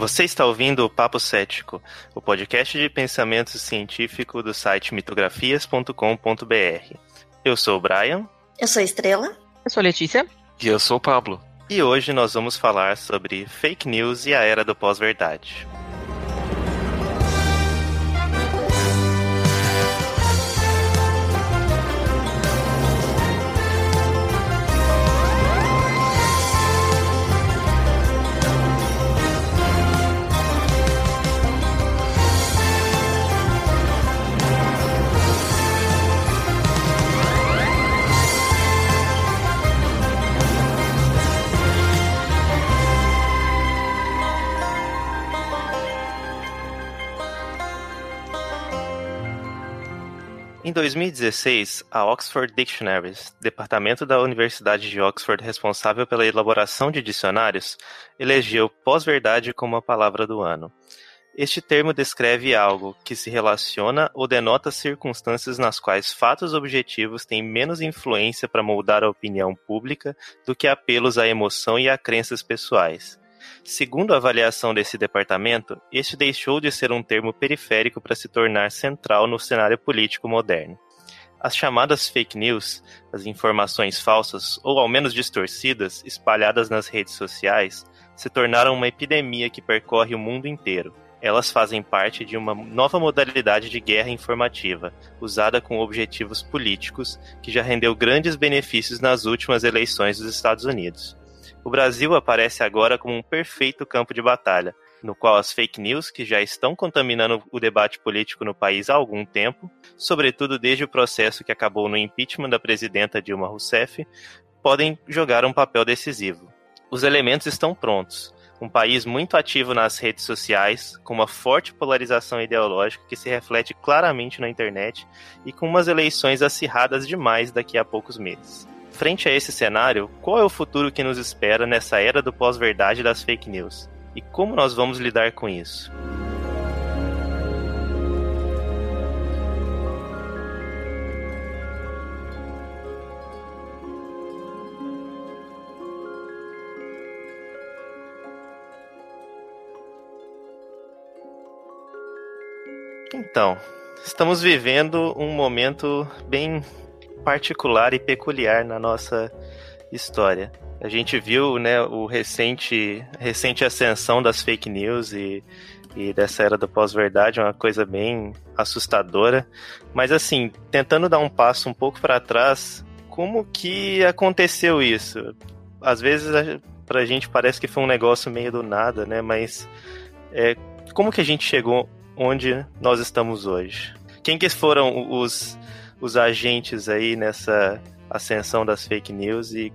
Você está ouvindo o Papo Cético, o podcast de pensamento científico do site mitografias.com.br. Eu sou o Brian. Eu sou a Estrela. Eu sou a Letícia. E eu sou o Pablo. E hoje nós vamos falar sobre fake news e a era do pós-verdade. 2016, a Oxford Dictionaries, departamento da Universidade de Oxford responsável pela elaboração de dicionários, elegeu pós-verdade como a palavra do ano. Este termo descreve algo que se relaciona ou denota circunstâncias nas quais fatos objetivos têm menos influência para moldar a opinião pública do que apelos à emoção e a crenças pessoais. Segundo a avaliação desse departamento, este deixou de ser um termo periférico para se tornar central no cenário político moderno. As chamadas fake news, as informações falsas ou ao menos distorcidas espalhadas nas redes sociais, se tornaram uma epidemia que percorre o mundo inteiro. Elas fazem parte de uma nova modalidade de guerra informativa, usada com objetivos políticos, que já rendeu grandes benefícios nas últimas eleições dos Estados Unidos. O Brasil aparece agora como um perfeito campo de batalha, no qual as fake news, que já estão contaminando o debate político no país há algum tempo, sobretudo desde o processo que acabou no impeachment da presidenta Dilma Rousseff, podem jogar um papel decisivo. Os elementos estão prontos. Um país muito ativo nas redes sociais, com uma forte polarização ideológica que se reflete claramente na internet e com umas eleições acirradas demais daqui a poucos meses frente a esse cenário, qual é o futuro que nos espera nessa era do pós-verdade das fake news? E como nós vamos lidar com isso? Então, estamos vivendo um momento bem particular e peculiar na nossa história. A gente viu, né, o recente, recente ascensão das fake news e, e dessa era do pós-verdade, uma coisa bem assustadora. Mas assim, tentando dar um passo um pouco para trás, como que aconteceu isso? Às vezes pra gente parece que foi um negócio meio do nada, né? Mas é, como que a gente chegou onde nós estamos hoje? Quem que foram os os agentes aí nessa ascensão das fake news e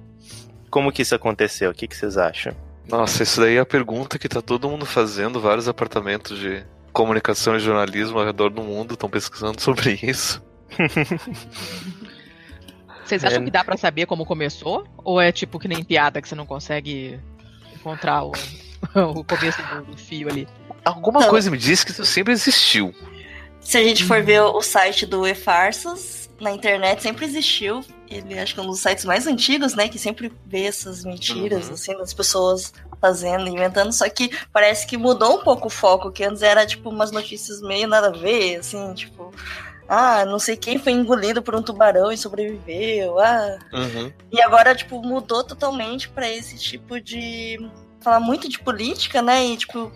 como que isso aconteceu? O que, que vocês acham? Nossa, isso daí é a pergunta que tá todo mundo fazendo, vários apartamentos de comunicação e jornalismo ao redor do mundo estão pesquisando sobre isso. Vocês acham é... que dá para saber como começou? Ou é tipo que nem piada que você não consegue encontrar o, o começo do, do fio ali? Alguma coisa me diz que isso sempre existiu. Se a gente for ver o site do E-Farsas, na internet sempre existiu. Ele acho que é um dos sites mais antigos, né? Que sempre vê essas mentiras, uhum. assim, das pessoas fazendo, inventando. Só que parece que mudou um pouco o foco, que antes era, tipo, umas notícias meio nada a ver, assim, tipo. Ah, não sei quem foi engolido por um tubarão e sobreviveu. Ah. Uhum. E agora, tipo, mudou totalmente para esse tipo de. falar muito de política, né? E, tipo,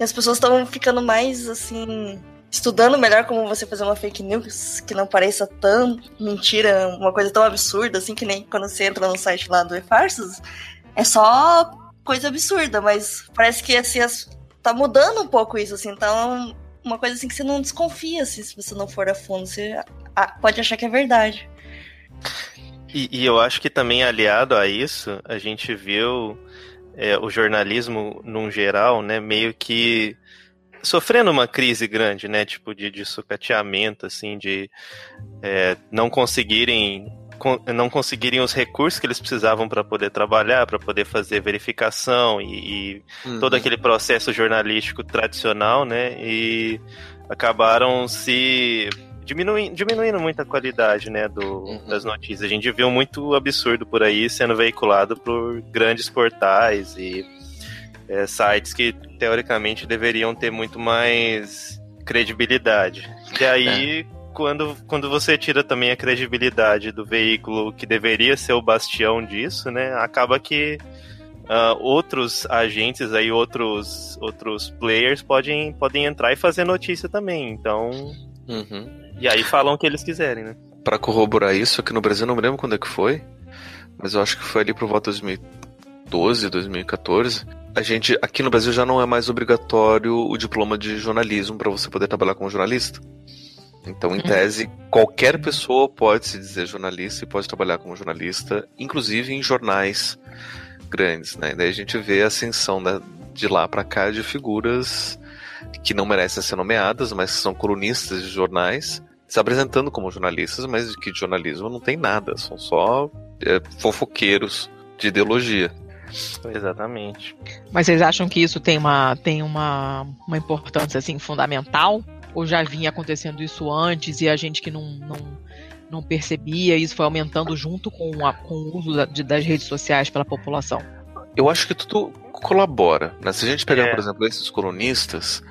as pessoas estão ficando mais, assim estudando melhor como você fazer uma fake news que não pareça tão mentira, uma coisa tão absurda assim que nem quando você entra no site lá do E-Farsas, é só coisa absurda, mas parece que assim as, tá mudando um pouco isso assim, então uma coisa assim que você não desconfia assim, se você não for a fundo, você pode achar que é verdade. E, e eu acho que também aliado a isso, a gente viu é, o jornalismo num geral, né, meio que sofrendo uma crise grande, né? Tipo, de, de sucateamento, assim, de é, não conseguirem não conseguirem os recursos que eles precisavam para poder trabalhar, para poder fazer verificação e, e uhum. todo aquele processo jornalístico tradicional, né? E acabaram se diminuindo, diminuindo muito a qualidade, né, do, uhum. das notícias. A gente viu muito absurdo por aí sendo veiculado por grandes portais e é, sites que teoricamente deveriam ter muito mais credibilidade. E aí, é. quando, quando você tira também a credibilidade do veículo que deveria ser o bastião disso, né? Acaba que uh, outros agentes aí, outros, outros players podem, podem entrar e fazer notícia também. Então. Uhum. E aí falam o que eles quiserem, né? Para corroborar isso, aqui no Brasil não me lembro quando é que foi, mas eu acho que foi ali pro voto 2012, 2014 a gente aqui no Brasil já não é mais obrigatório o diploma de jornalismo para você poder trabalhar como jornalista. Então, em uhum. tese, qualquer pessoa pode se dizer jornalista e pode trabalhar como jornalista, inclusive em jornais grandes, né? Daí a gente vê a ascensão né, de lá para cá de figuras que não merecem ser nomeadas, mas que são colunistas de jornais, se apresentando como jornalistas, mas que de jornalismo não tem nada, são só é, fofoqueiros de ideologia. Exatamente. Mas vocês acham que isso tem uma, tem uma, uma importância assim fundamental? Ou já vinha acontecendo isso antes e a gente que não, não, não percebia, isso foi aumentando junto com, a, com o uso da, de, das redes sociais pela população? Eu acho que tudo colabora. Né? Se a gente pegar, é. por exemplo, esses colunistas,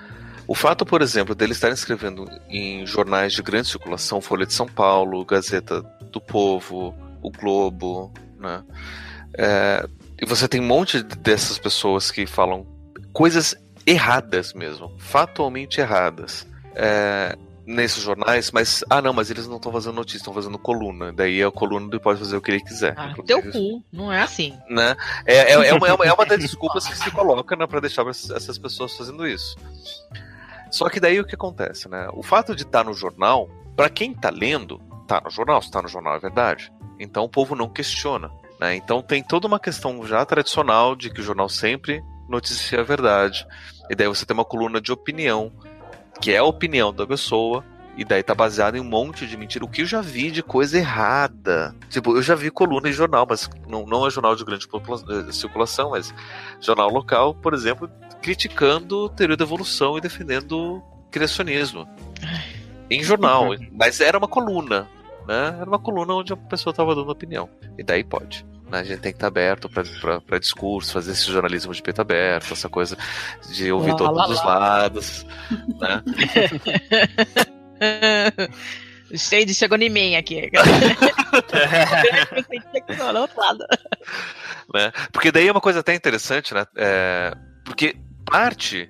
o fato, por exemplo, deles estarem escrevendo em jornais de grande circulação, Folha de São Paulo, Gazeta do Povo, O Globo, né? É, e você tem um monte dessas pessoas que falam coisas erradas mesmo, fatalmente erradas. É, nesses jornais, mas ah não, mas eles não estão fazendo notícia, estão fazendo coluna. Daí a coluna ele pode fazer o que ele quiser. Ah, teu cu, não é assim. Né? É, é, é, uma, é uma das desculpas que se coloca né, para deixar essas pessoas fazendo isso. Só que daí o que acontece, né? O fato de estar tá no jornal, para quem está lendo, tá no jornal, se tá no jornal é verdade. Então o povo não questiona. Né? Então tem toda uma questão já tradicional de que o jornal sempre noticia a verdade. E daí você tem uma coluna de opinião, que é a opinião da pessoa, e daí tá baseado em um monte de mentira. O que eu já vi de coisa errada. Tipo, eu já vi coluna em jornal, mas não, não é jornal de grande eh, circulação, mas jornal local, por exemplo, criticando teoria da evolução e defendendo criacionismo. Em jornal, mas era uma coluna né? Era uma coluna onde a pessoa estava dando opinião. E daí pode. Né? A gente tem que estar tá aberto para discurso, fazer esse jornalismo de peito aberto, essa coisa de ouvir lá, todos lá, os lá. lados. Né? Shade chegou em mim aqui. né? Porque daí é uma coisa até interessante, né? É, porque parte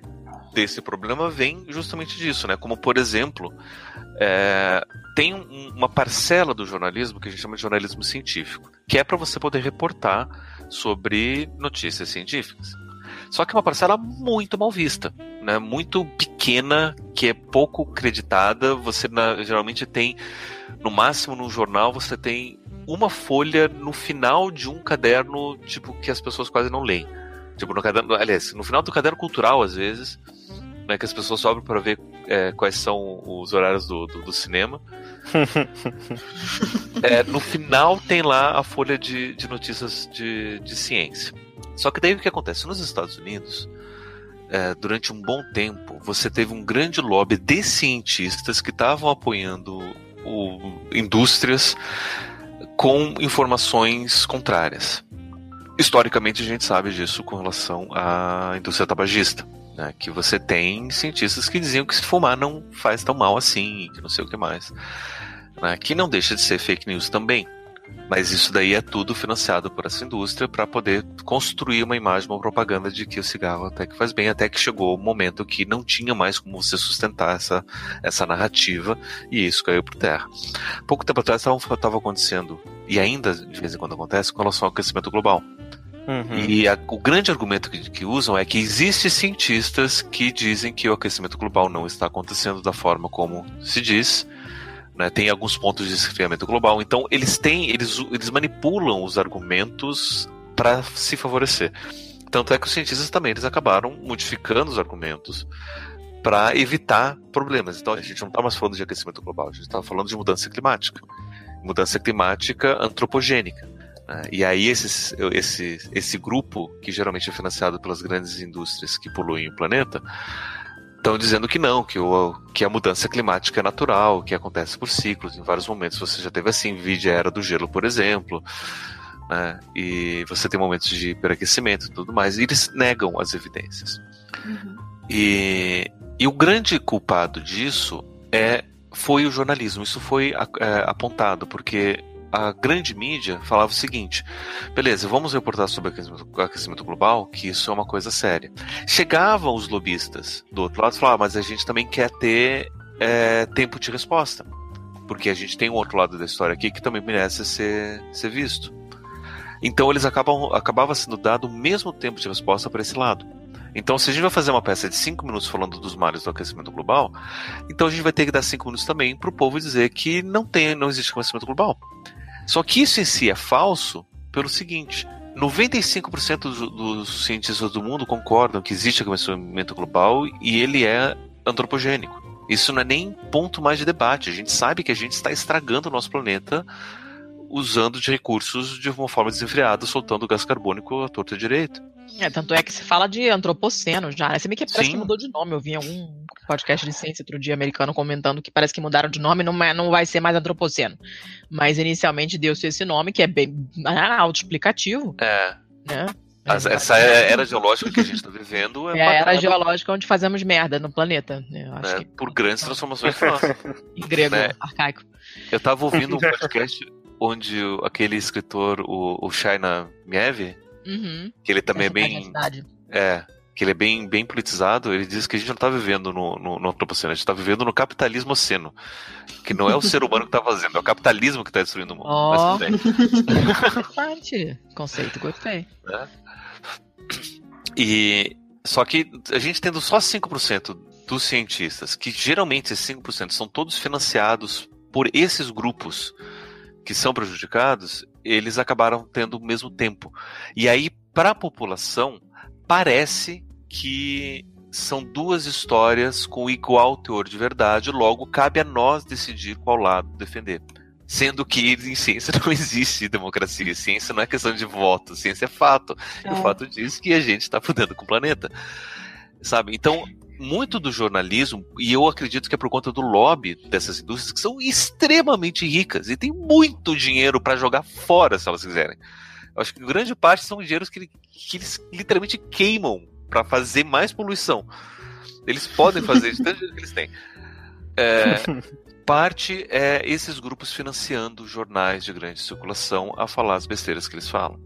desse problema vem justamente disso, né? Como por exemplo, é, tem um, uma parcela do jornalismo que a gente chama de jornalismo científico, que é para você poder reportar sobre notícias científicas. Só que é uma parcela muito mal vista, né? muito pequena, que é pouco creditada. Você na, geralmente tem, no máximo no jornal, você tem uma folha no final de um caderno, tipo, que as pessoas quase não leem. Tipo, no caderno, aliás, no final do caderno cultural, às vezes, né, que as pessoas sobram para ver é, quais são os horários do, do, do cinema. é, no final tem lá a folha de, de notícias de, de ciência. Só que daí o que acontece? Nos Estados Unidos, é, durante um bom tempo, você teve um grande lobby de cientistas que estavam apoiando o, indústrias com informações contrárias. Historicamente, a gente sabe disso com relação à indústria tabagista. Né, que você tem cientistas que diziam que se fumar não faz tão mal assim, que não sei o que mais. Né, que não deixa de ser fake news também. Mas isso daí é tudo financiado por essa indústria para poder construir uma imagem, uma propaganda de que o cigarro até que faz bem, até que chegou o momento que não tinha mais como você sustentar essa, essa narrativa e isso caiu por terra. Pouco tempo atrás estava acontecendo, e ainda de vez em quando acontece, com relação ao aquecimento global. Uhum. E a, o grande argumento que, que, usam é que existem cientistas que dizem que o aquecimento global não está acontecendo da forma como se diz. Né, tem alguns pontos de esfriamento global. Então eles têm, eles, eles manipulam os argumentos para se favorecer. Tanto é que os cientistas também eles acabaram modificando os argumentos para evitar problemas. Então a gente não está mais falando de aquecimento global, a gente está falando de mudança climática. Mudança climática antropogênica. Né? E aí esses, esse, esse grupo, que geralmente é financiado pelas grandes indústrias que poluem o planeta, estão dizendo que não, que, o, que a mudança climática é natural, que acontece por ciclos, em vários momentos você já teve assim, vide a era do gelo, por exemplo, né? E você tem momentos de superaquecimento e tudo mais, e eles negam as evidências. Uhum. E, e o grande culpado disso é foi o jornalismo. Isso foi é, apontado, porque a grande mídia falava o seguinte: beleza, vamos reportar sobre o aquecimento global, que isso é uma coisa séria. Chegavam os lobistas do outro lado e falavam, mas a gente também quer ter é, tempo de resposta. Porque a gente tem um outro lado da história aqui que também merece ser, ser visto. Então eles acabam acabava sendo dado o mesmo tempo de resposta para esse lado. Então, se a gente vai fazer uma peça de 5 minutos falando dos males do aquecimento global, então a gente vai ter que dar 5 minutos também para o povo dizer que não tem, não existe aquecimento global. Só que isso em si é falso pelo seguinte: 95% dos, dos cientistas do mundo concordam que existe aquecimento global e ele é antropogênico. Isso não é nem ponto mais de debate. A gente sabe que a gente está estragando o nosso planeta usando de recursos de uma forma desenfreada, soltando gás carbônico à torta direita. É, tanto é que se fala de antropoceno já, né? Se bem que parece Sim. que mudou de nome. Eu vi em algum podcast de ciência outro dia americano comentando que parece que mudaram de nome, não, é, não vai ser mais antropoceno. Mas inicialmente deu-se esse nome, que é bem ah, autoexplicativo. É. Né? essa era geológica que a gente está vivendo é, é a era geológica onde fazemos merda no planeta. Né? É, por grandes transformações nossas. em grego, né? arcaico. Eu estava ouvindo um podcast onde aquele escritor, o, o Shaina Mieve, uhum. que ele também é bem. É, que ele é bem, bem politizado, ele diz que a gente não está vivendo no, no, no antropoceno, a gente está vivendo no capitalismo oceno. Que não é o ser humano que está fazendo, é o capitalismo que está destruindo o mundo. Oh. Interessante. Conceito, gostei. É. E. Só que a gente tendo só 5% dos cientistas, que geralmente esses 5% são todos financiados por esses grupos que são prejudicados, eles acabaram tendo o mesmo tempo. E aí, para a população, parece que são duas histórias com igual teor de verdade, logo cabe a nós decidir qual lado defender. Sendo que em ciência não existe democracia. Ciência não é questão de voto, ciência é fato. É. E o é. fato diz que a gente está fudendo com o planeta. Sabe? Então, muito do jornalismo, e eu acredito que é por conta do lobby dessas indústrias, que são extremamente ricas e tem muito dinheiro para jogar fora, se elas quiserem. Eu acho que grande parte são dinheiros que, que eles literalmente queimam para fazer mais poluição. Eles podem fazer de tanto que eles têm. É, parte é esses grupos financiando jornais de grande circulação a falar as besteiras que eles falam.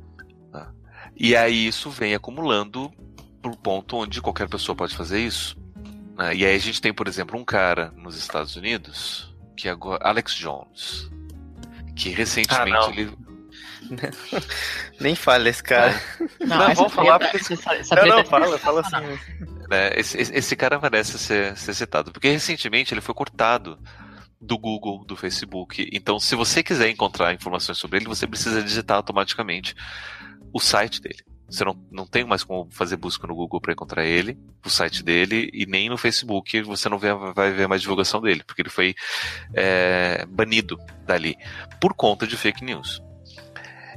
Tá? E aí isso vem acumulando pro ponto onde qualquer pessoa pode fazer isso. Né? E aí a gente tem, por exemplo, um cara nos Estados Unidos, que é agora Alex Jones, que recentemente ah, ele Nem fale esse cara. Não, não vamos falar porque. Essa, essa não, não, fala, fala assim. É, esse, esse cara merece ser, ser citado, porque recentemente ele foi cortado do Google, do Facebook. Então, se você quiser encontrar informações sobre ele, você precisa digitar automaticamente o site dele. Você não, não tem mais como fazer busca no Google para encontrar ele, o site dele, e nem no Facebook você não vê, vai ver mais divulgação dele, porque ele foi é, banido dali por conta de fake news.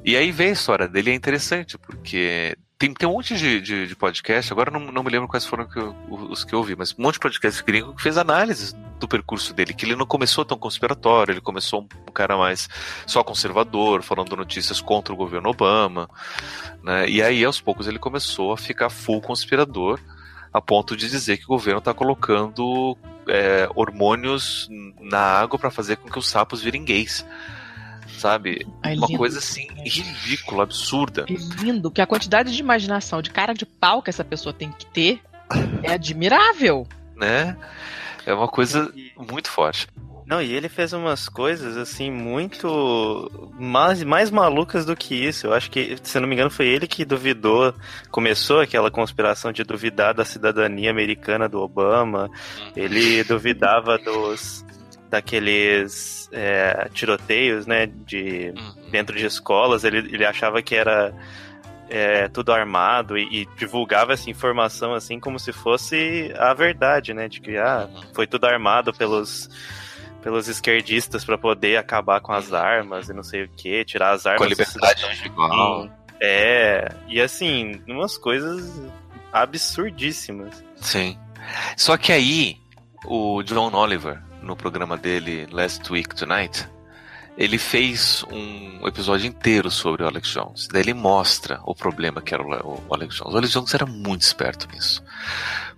E aí vem a história dele, é interessante, porque tem, tem um monte de, de, de podcast, agora não, não me lembro quais foram que eu, os que eu ouvi, mas um monte de podcast gringo que fez análises do percurso dele, que ele não começou tão conspiratório, ele começou um, cara mais só conservador, falando notícias contra o governo Obama, né? E aí aos poucos ele começou a ficar full conspirador, a ponto de dizer que o governo está colocando é, hormônios na água para fazer com que os sapos virem gays sabe? É Uma coisa assim ridícula, absurda. É lindo, que a quantidade de imaginação, de cara de pau que essa pessoa tem que ter é admirável. Né? É uma coisa muito forte. Não, e ele fez umas coisas, assim, muito mais, mais malucas do que isso. Eu acho que, se não me engano, foi ele que duvidou, começou aquela conspiração de duvidar da cidadania americana do Obama. Uhum. Ele duvidava dos daqueles é, tiroteios, né, de uhum. dentro de escolas. Ele, ele achava que era é, tudo armado e, e, divulgava essa informação assim como se fosse a verdade, né, de que ah, uhum. foi tudo armado pelos pelos esquerdistas para poder acabar com as armas e não sei o que, tirar as armas. Com a liberdade individual. É, e assim, umas coisas absurdíssimas. Sim. Só que aí, o John Oliver, no programa dele Last Week Tonight, ele fez um episódio inteiro sobre o Alex Jones. Daí ele mostra o problema que era o Alex Jones. O Alex Jones era muito esperto nisso.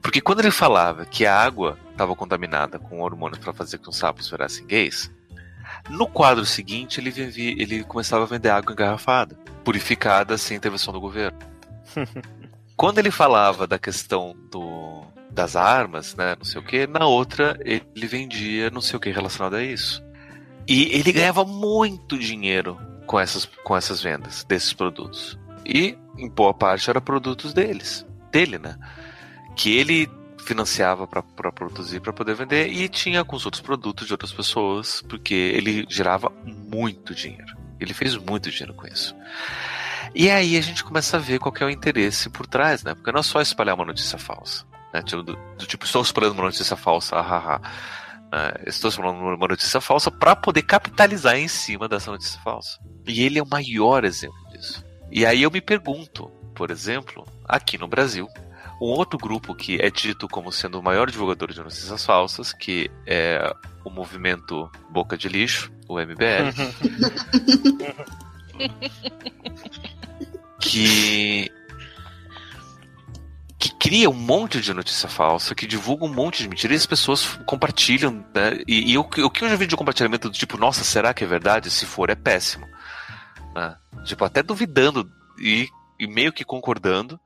Porque quando ele falava que a água estava contaminada com hormônios para fazer com que os sapos virassem gays, no quadro seguinte ele, vivia, ele começava a vender água engarrafada, purificada sem intervenção do governo. quando ele falava da questão do, das armas, né, não sei o que, na outra ele vendia não sei o que relacionado a isso. E ele ganhava muito dinheiro com essas, com essas vendas desses produtos. E, em boa parte, eram produtos deles. Dele, né? Que ele financiava para produzir, para poder vender, e tinha com os outros produtos de outras pessoas, porque ele gerava muito dinheiro. Ele fez muito dinheiro com isso. E aí a gente começa a ver qual é o interesse por trás, né? Porque não é só espalhar uma notícia falsa. Né? Do, do, tipo, estou espalhando uma notícia falsa, hahaha. Uh, estou falando uma notícia falsa para poder capitalizar em cima dessa notícia falsa. E ele é o maior exemplo disso. E aí eu me pergunto, por exemplo, aqui no Brasil, um outro grupo que é dito como sendo o maior divulgador de notícias falsas, que é o movimento Boca de Lixo, o MBL, que que cria um monte de notícia falsa, que divulga um monte de mentira e as pessoas compartilham, né? E, e o, o, que eu já vi de compartilhamento do tipo, nossa, será que é verdade? Se for, é péssimo. Né? Tipo, até duvidando e, e, meio que concordando.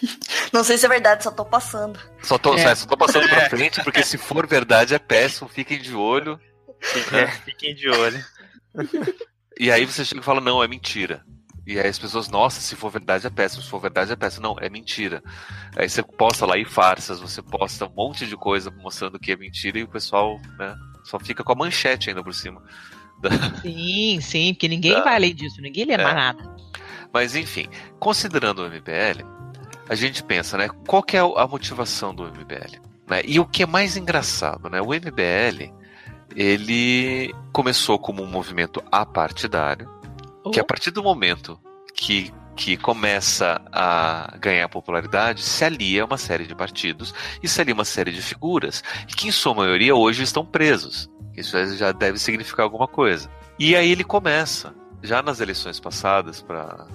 Não sei se é verdade, só tô passando. Só tô, é. só tô passando pra frente, porque se for verdade é péssimo, fiquem de olho. É, fiquem de olho. E aí você chega e fala, não, é mentira. E aí as pessoas, nossa, se for verdade é péssimo, se for verdade é péssimo. Não, é mentira. Aí você posta lá em farsas, você posta um monte de coisa mostrando que é mentira e o pessoal, né, só fica com a manchete ainda por cima. Da... Sim, sim, porque ninguém da... vai além disso, ninguém lê é. mais nada. Mas enfim, considerando o MBL, a gente pensa, né, qual que é a motivação do MBL? Né? E o que é mais engraçado, né, o MBL, ele começou como um movimento apartidário, que a partir do momento que, que começa a ganhar popularidade, se alia a uma série de partidos e se alia uma série de figuras, que em sua maioria hoje estão presos. Isso já deve significar alguma coisa. E aí ele começa, já nas eleições passadas para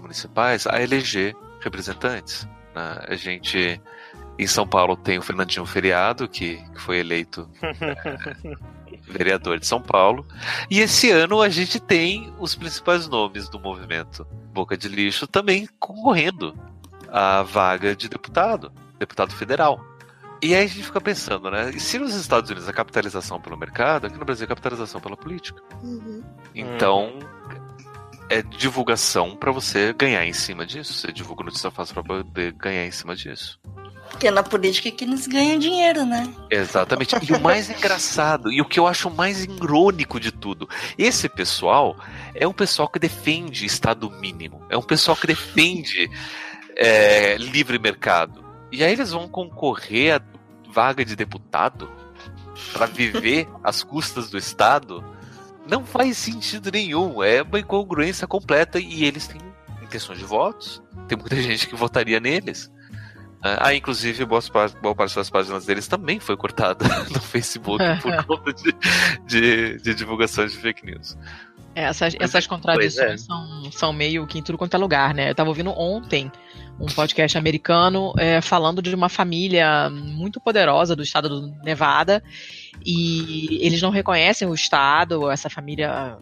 municipais, a eleger representantes. Né? A gente em São Paulo tem o Fernandinho Feriado, que, que foi eleito é, vereador de São Paulo. E esse ano a gente tem os principais nomes do movimento Boca de Lixo também concorrendo à vaga de deputado, deputado federal. E aí a gente fica pensando, né? E se nos Estados Unidos a capitalização pelo mercado, aqui no Brasil a capitalização pela política. Uhum. Então, é divulgação para você ganhar em cima disso. Você divulga notícia fácil para poder ganhar em cima disso. Porque é na política que eles ganham dinheiro, né? Exatamente. E o mais engraçado, e o que eu acho mais irônico de tudo, esse pessoal é um pessoal que defende Estado mínimo. É um pessoal que defende é, livre mercado. E aí eles vão concorrer a vaga de deputado para viver às custas do Estado. Não faz sentido nenhum. É uma incongruência completa e eles têm intenções de votos. Tem muita gente que votaria neles. Ah, inclusive, boa parte, boa parte das páginas deles também foi cortada no Facebook por conta de, de, de divulgação de fake news. É, essas, essas contradições é. são, são meio que em tudo quanto é lugar, né? Eu tava ouvindo ontem um podcast americano é, falando de uma família muito poderosa do estado do Nevada e eles não reconhecem o estado, essa família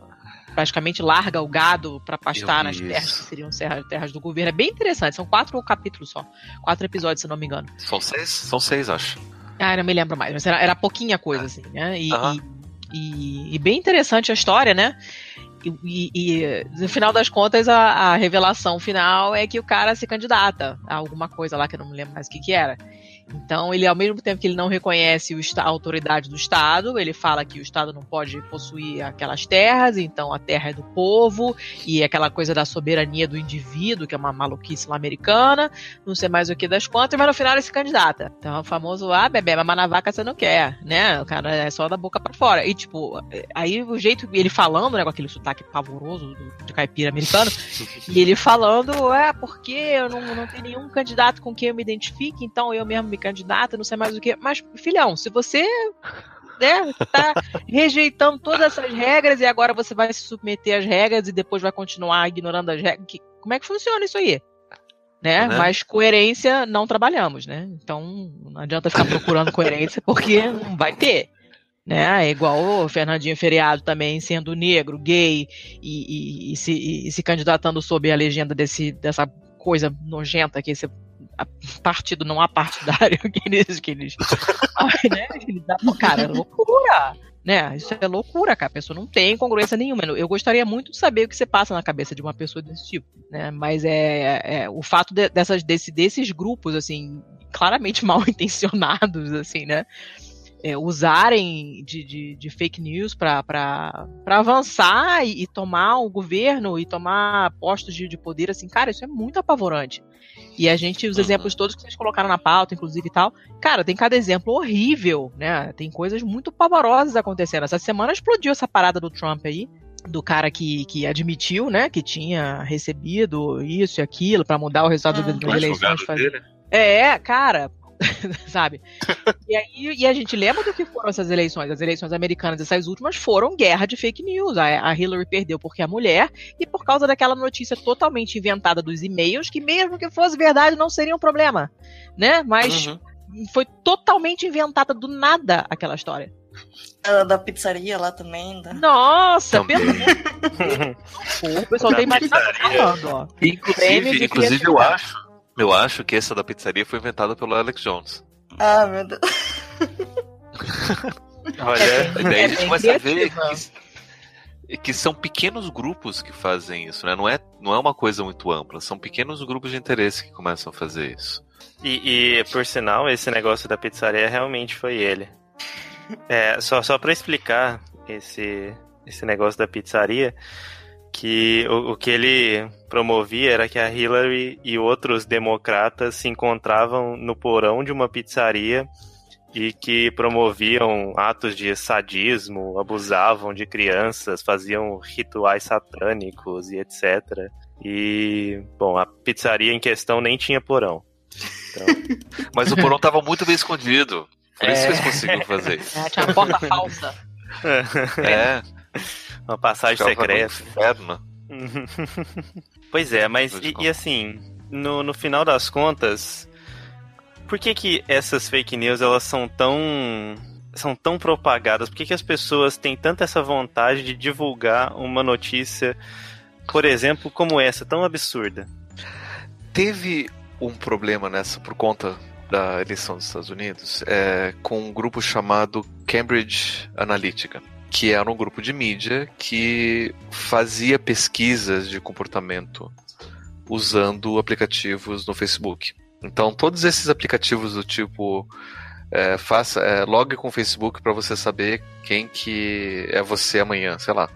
praticamente larga o gado para pastar nas terras que seriam terras do governo. É bem interessante, são quatro capítulos só. Quatro episódios, se não me engano. São seis? São seis, acho. Ah, não me lembro mais, mas era, era pouquinha coisa, assim, né? E, e, e, e, bem interessante a história, né? E, e, no final das contas, a, a, revelação final é que o cara se candidata a alguma coisa lá que eu não me lembro mais o que, que era. Então, ele, ao mesmo tempo que ele não reconhece a autoridade do Estado, ele fala que o Estado não pode possuir aquelas terras, então a terra é do povo, e aquela coisa da soberania do indivíduo, que é uma maluquice lá americana, não sei mais o que das contas, mas no final ele se candidata. Então, é o famoso, ah, bebê, mas na vaca você não quer, né? O cara é só da boca para fora. E, tipo, aí o jeito, ele falando, né, com aquele sotaque pavoroso de caipira americano, e ele falando, é, porque eu não, não tenho nenhum candidato com quem eu me identifique, então eu mesmo me candidata, não sei mais o que. Mas, filhão, se você né, tá rejeitando todas essas regras e agora você vai se submeter às regras e depois vai continuar ignorando as regras. Como é que funciona isso aí? Né? né? Mas coerência não trabalhamos, né? Então não adianta ficar procurando coerência porque não vai ter. Né? É igual o Fernandinho Feriado também sendo negro, gay e, e, e, se, e se, candidatando sob a legenda desse, dessa coisa nojenta que esse partido não apartidário que eles, que eles, né? cara, é loucura. Né? Isso é loucura, cara. A pessoa não tem congruência nenhuma. Eu gostaria muito de saber o que você passa na cabeça de uma pessoa desse tipo, né? Mas é, é o fato de, dessas, desse, desses grupos, assim, claramente mal intencionados, assim, né? é, usarem de, de, de, fake news para avançar e, e, tomar o governo e tomar postos de, de, poder, assim, cara, isso é muito apavorante. E a gente, os uhum. exemplos todos que vocês colocaram na pauta, inclusive e tal, cara, tem cada exemplo horrível, né? Tem coisas muito pavorosas acontecendo. Essa semana explodiu essa parada do Trump aí, do cara que, que admitiu, né, que tinha recebido isso e aquilo para mudar o resultado ah, das eleições. Fazer... É, cara, sabe? E aí e a gente lembra do que foram essas eleições. As eleições americanas, essas últimas, foram guerra de fake news. A, a Hillary perdeu porque é mulher e por causa daquela notícia totalmente inventada dos e-mails, que mesmo que fosse verdade, não seria um problema, né? Mas uhum. foi totalmente inventada do nada aquela história. A da pizzaria lá também. Da... Nossa, pelo O pessoal tem mais falando, ó. Inclusive, inclusive eu acho eu acho que essa da pizzaria foi inventada pelo Alex Jones. Ah, meu Deus. Olha, é, daí a gente começa a ver que, que são pequenos grupos que fazem isso, né? Não é, não é uma coisa muito ampla, são pequenos grupos de interesse que começam a fazer isso. E, e por sinal, esse negócio da pizzaria realmente foi ele. É, só, só para explicar esse, esse negócio da pizzaria, que o, o, que ele promovia era que a Hillary e outros democratas se encontravam no porão de uma pizzaria e que promoviam atos de sadismo, abusavam de crianças, faziam rituais satânicos e etc. E, bom, a pizzaria em questão nem tinha porão. Então... Mas o porão estava muito bem escondido. Por é... isso que eles conseguiram fazer isso. É, tinha uma porta falsa. é. Uma passagem secreta. Inferno. pois é, mas e, e, assim, no, no final das contas, por que que essas fake news elas são tão são tão propagadas? Por que, que as pessoas têm tanta essa vontade de divulgar uma notícia, por exemplo, como essa, tão absurda? Teve um problema nessa por conta da eleição dos Estados Unidos é, com um grupo chamado Cambridge Analytica que era um grupo de mídia que fazia pesquisas de comportamento usando aplicativos no Facebook. Então, todos esses aplicativos do tipo é, faça é, log com o Facebook para você saber quem que é você amanhã, sei lá.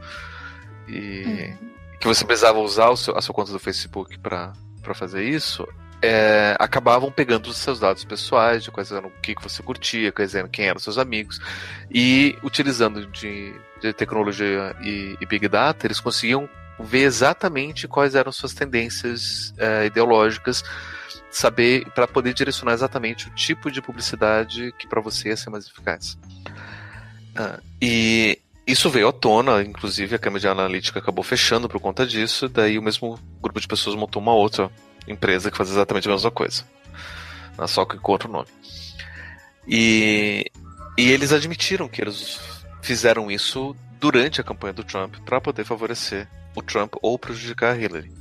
E uhum. que você precisava usar seu, a sua conta do Facebook para fazer isso, é, acabavam pegando os seus dados pessoais, de quais eram o que, você curtia, quais eram, quem eram seus amigos, e utilizando de, de tecnologia e, e, Big Data, eles conseguiam ver exatamente quais eram suas tendências é, ideológicas, saber para poder direcionar exatamente o tipo de publicidade que para você ia ser mais eficaz. Ah, e isso veio à tona, inclusive a Cambridge Analytica acabou fechando por conta disso, daí o mesmo grupo de pessoas montou uma outra empresa que faz exatamente a mesma coisa. Só que com outro nome. E, e eles admitiram que eles fizeram isso durante a campanha do Trump para poder favorecer o Trump ou prejudicar a Hillary.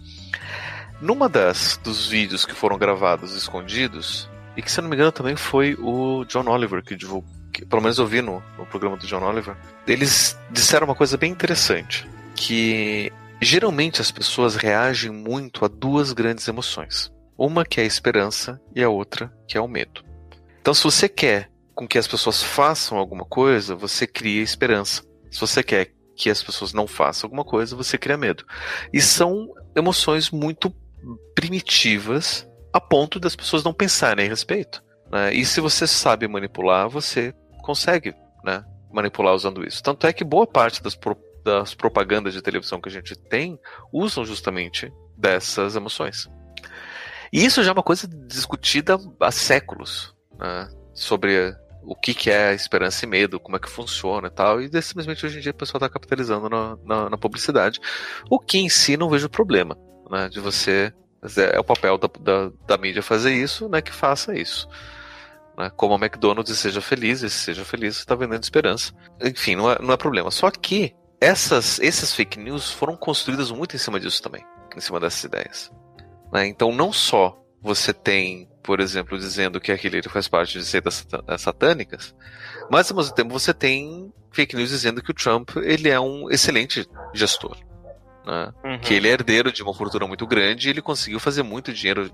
Numa das dos vídeos que foram gravados escondidos, e que se não me engano também foi o John Oliver que divulgou, que, pelo menos eu vi no, no programa do John Oliver, eles disseram uma coisa bem interessante, que Geralmente as pessoas reagem muito a duas grandes emoções. Uma que é a esperança e a outra que é o medo. Então, se você quer com que as pessoas façam alguma coisa, você cria esperança. Se você quer que as pessoas não façam alguma coisa, você cria medo. E são emoções muito primitivas a ponto das pessoas não pensarem a respeito. Né? E se você sabe manipular, você consegue né, manipular usando isso. Tanto é que boa parte das das propagandas de televisão que a gente tem usam justamente dessas emoções. E isso já é uma coisa discutida há séculos, né? sobre o que, que é esperança e medo, como é que funciona e tal, e simplesmente hoje em dia o pessoal está capitalizando na, na, na, publicidade, o que em si não vejo problema, né, de você, é o papel da, da, da mídia fazer isso, né, que faça isso. Né, como a McDonald's seja feliz, e seja feliz, está vendendo esperança. Enfim, não é, não é problema. Só que essas, essas fake news foram construídas muito em cima disso também, em cima dessas ideias. Né, então não só você tem por exemplo, dizendo que a Hillary faz parte de seitas satânicas, mas ao mesmo tempo você tem fake news dizendo que o Trump ele é um excelente gestor. Né? Uhum. Que ele é herdeiro de uma fortuna muito grande e ele conseguiu fazer muito dinheiro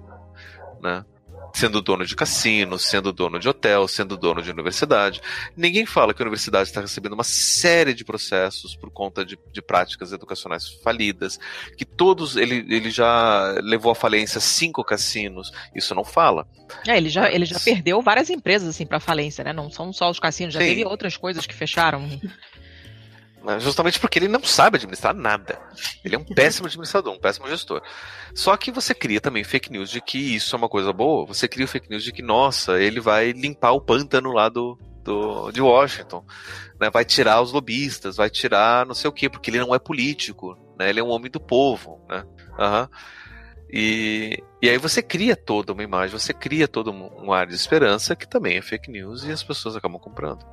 né? Sendo dono de cassino, sendo dono de hotel, sendo dono de universidade. Ninguém fala que a universidade está recebendo uma série de processos por conta de, de, práticas educacionais falidas, que todos ele, ele já levou à falência cinco cassinos. Isso não fala. É, ele já, ele já perdeu várias empresas assim para falência, né? Não são só os cassinos, já Sim. teve outras coisas que fecharam. Né? Justamente porque ele não sabe administrar nada. Ele é um péssimo administrador, um péssimo gestor. Só que você cria também fake news de que isso é uma coisa boa. Você cria fake news de que, nossa, ele vai limpar o pântano lá do, do, de Washington. Né? Vai tirar os lobistas, vai tirar não sei o quê, porque ele não é político. Né? Ele é um homem do povo. Né? Uhum. E, e aí você cria toda uma imagem, você cria todo um ar de esperança que também é fake news e as pessoas acabam comprando.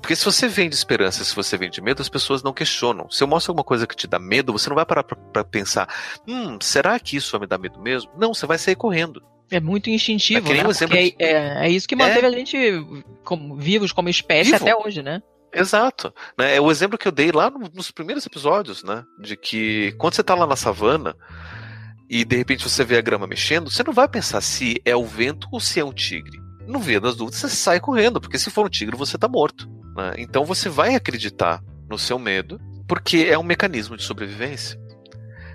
Porque se você vende esperança, se você vende medo, as pessoas não questionam. Se eu mostro alguma coisa que te dá medo, você não vai parar para pensar: hum, será que isso vai me dar medo mesmo? Não, você vai sair correndo. É muito instintivo, é né? Porque é, é, é, isso que manteve é. a gente como, vivos como espécie Vivo. até hoje, né? Exato. Né? É o exemplo que eu dei lá nos primeiros episódios, né? De que quando você tá lá na savana e de repente você vê a grama mexendo, você não vai pensar se é o vento ou se é um tigre. No via das dúvidas, você sai correndo, porque se for um tigre, você tá morto. Né? Então você vai acreditar no seu medo, porque é um mecanismo de sobrevivência.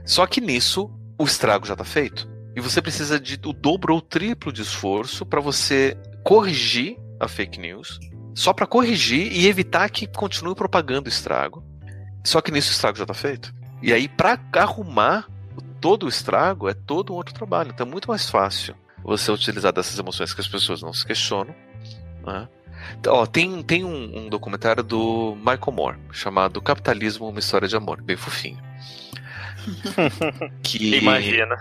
Só que nisso o estrago já está feito. E você precisa de o dobro ou triplo de esforço para você corrigir a fake news, só para corrigir e evitar que continue propagando o estrago. Só que nisso o estrago já está feito. E aí, para arrumar todo o estrago, é todo um outro trabalho. Então é muito mais fácil você utilizar dessas emoções que as pessoas não se questionam, né? Ó, tem tem um, um, documentário do Michael Moore chamado Capitalismo, uma história de amor, bem fofinho. que imagina.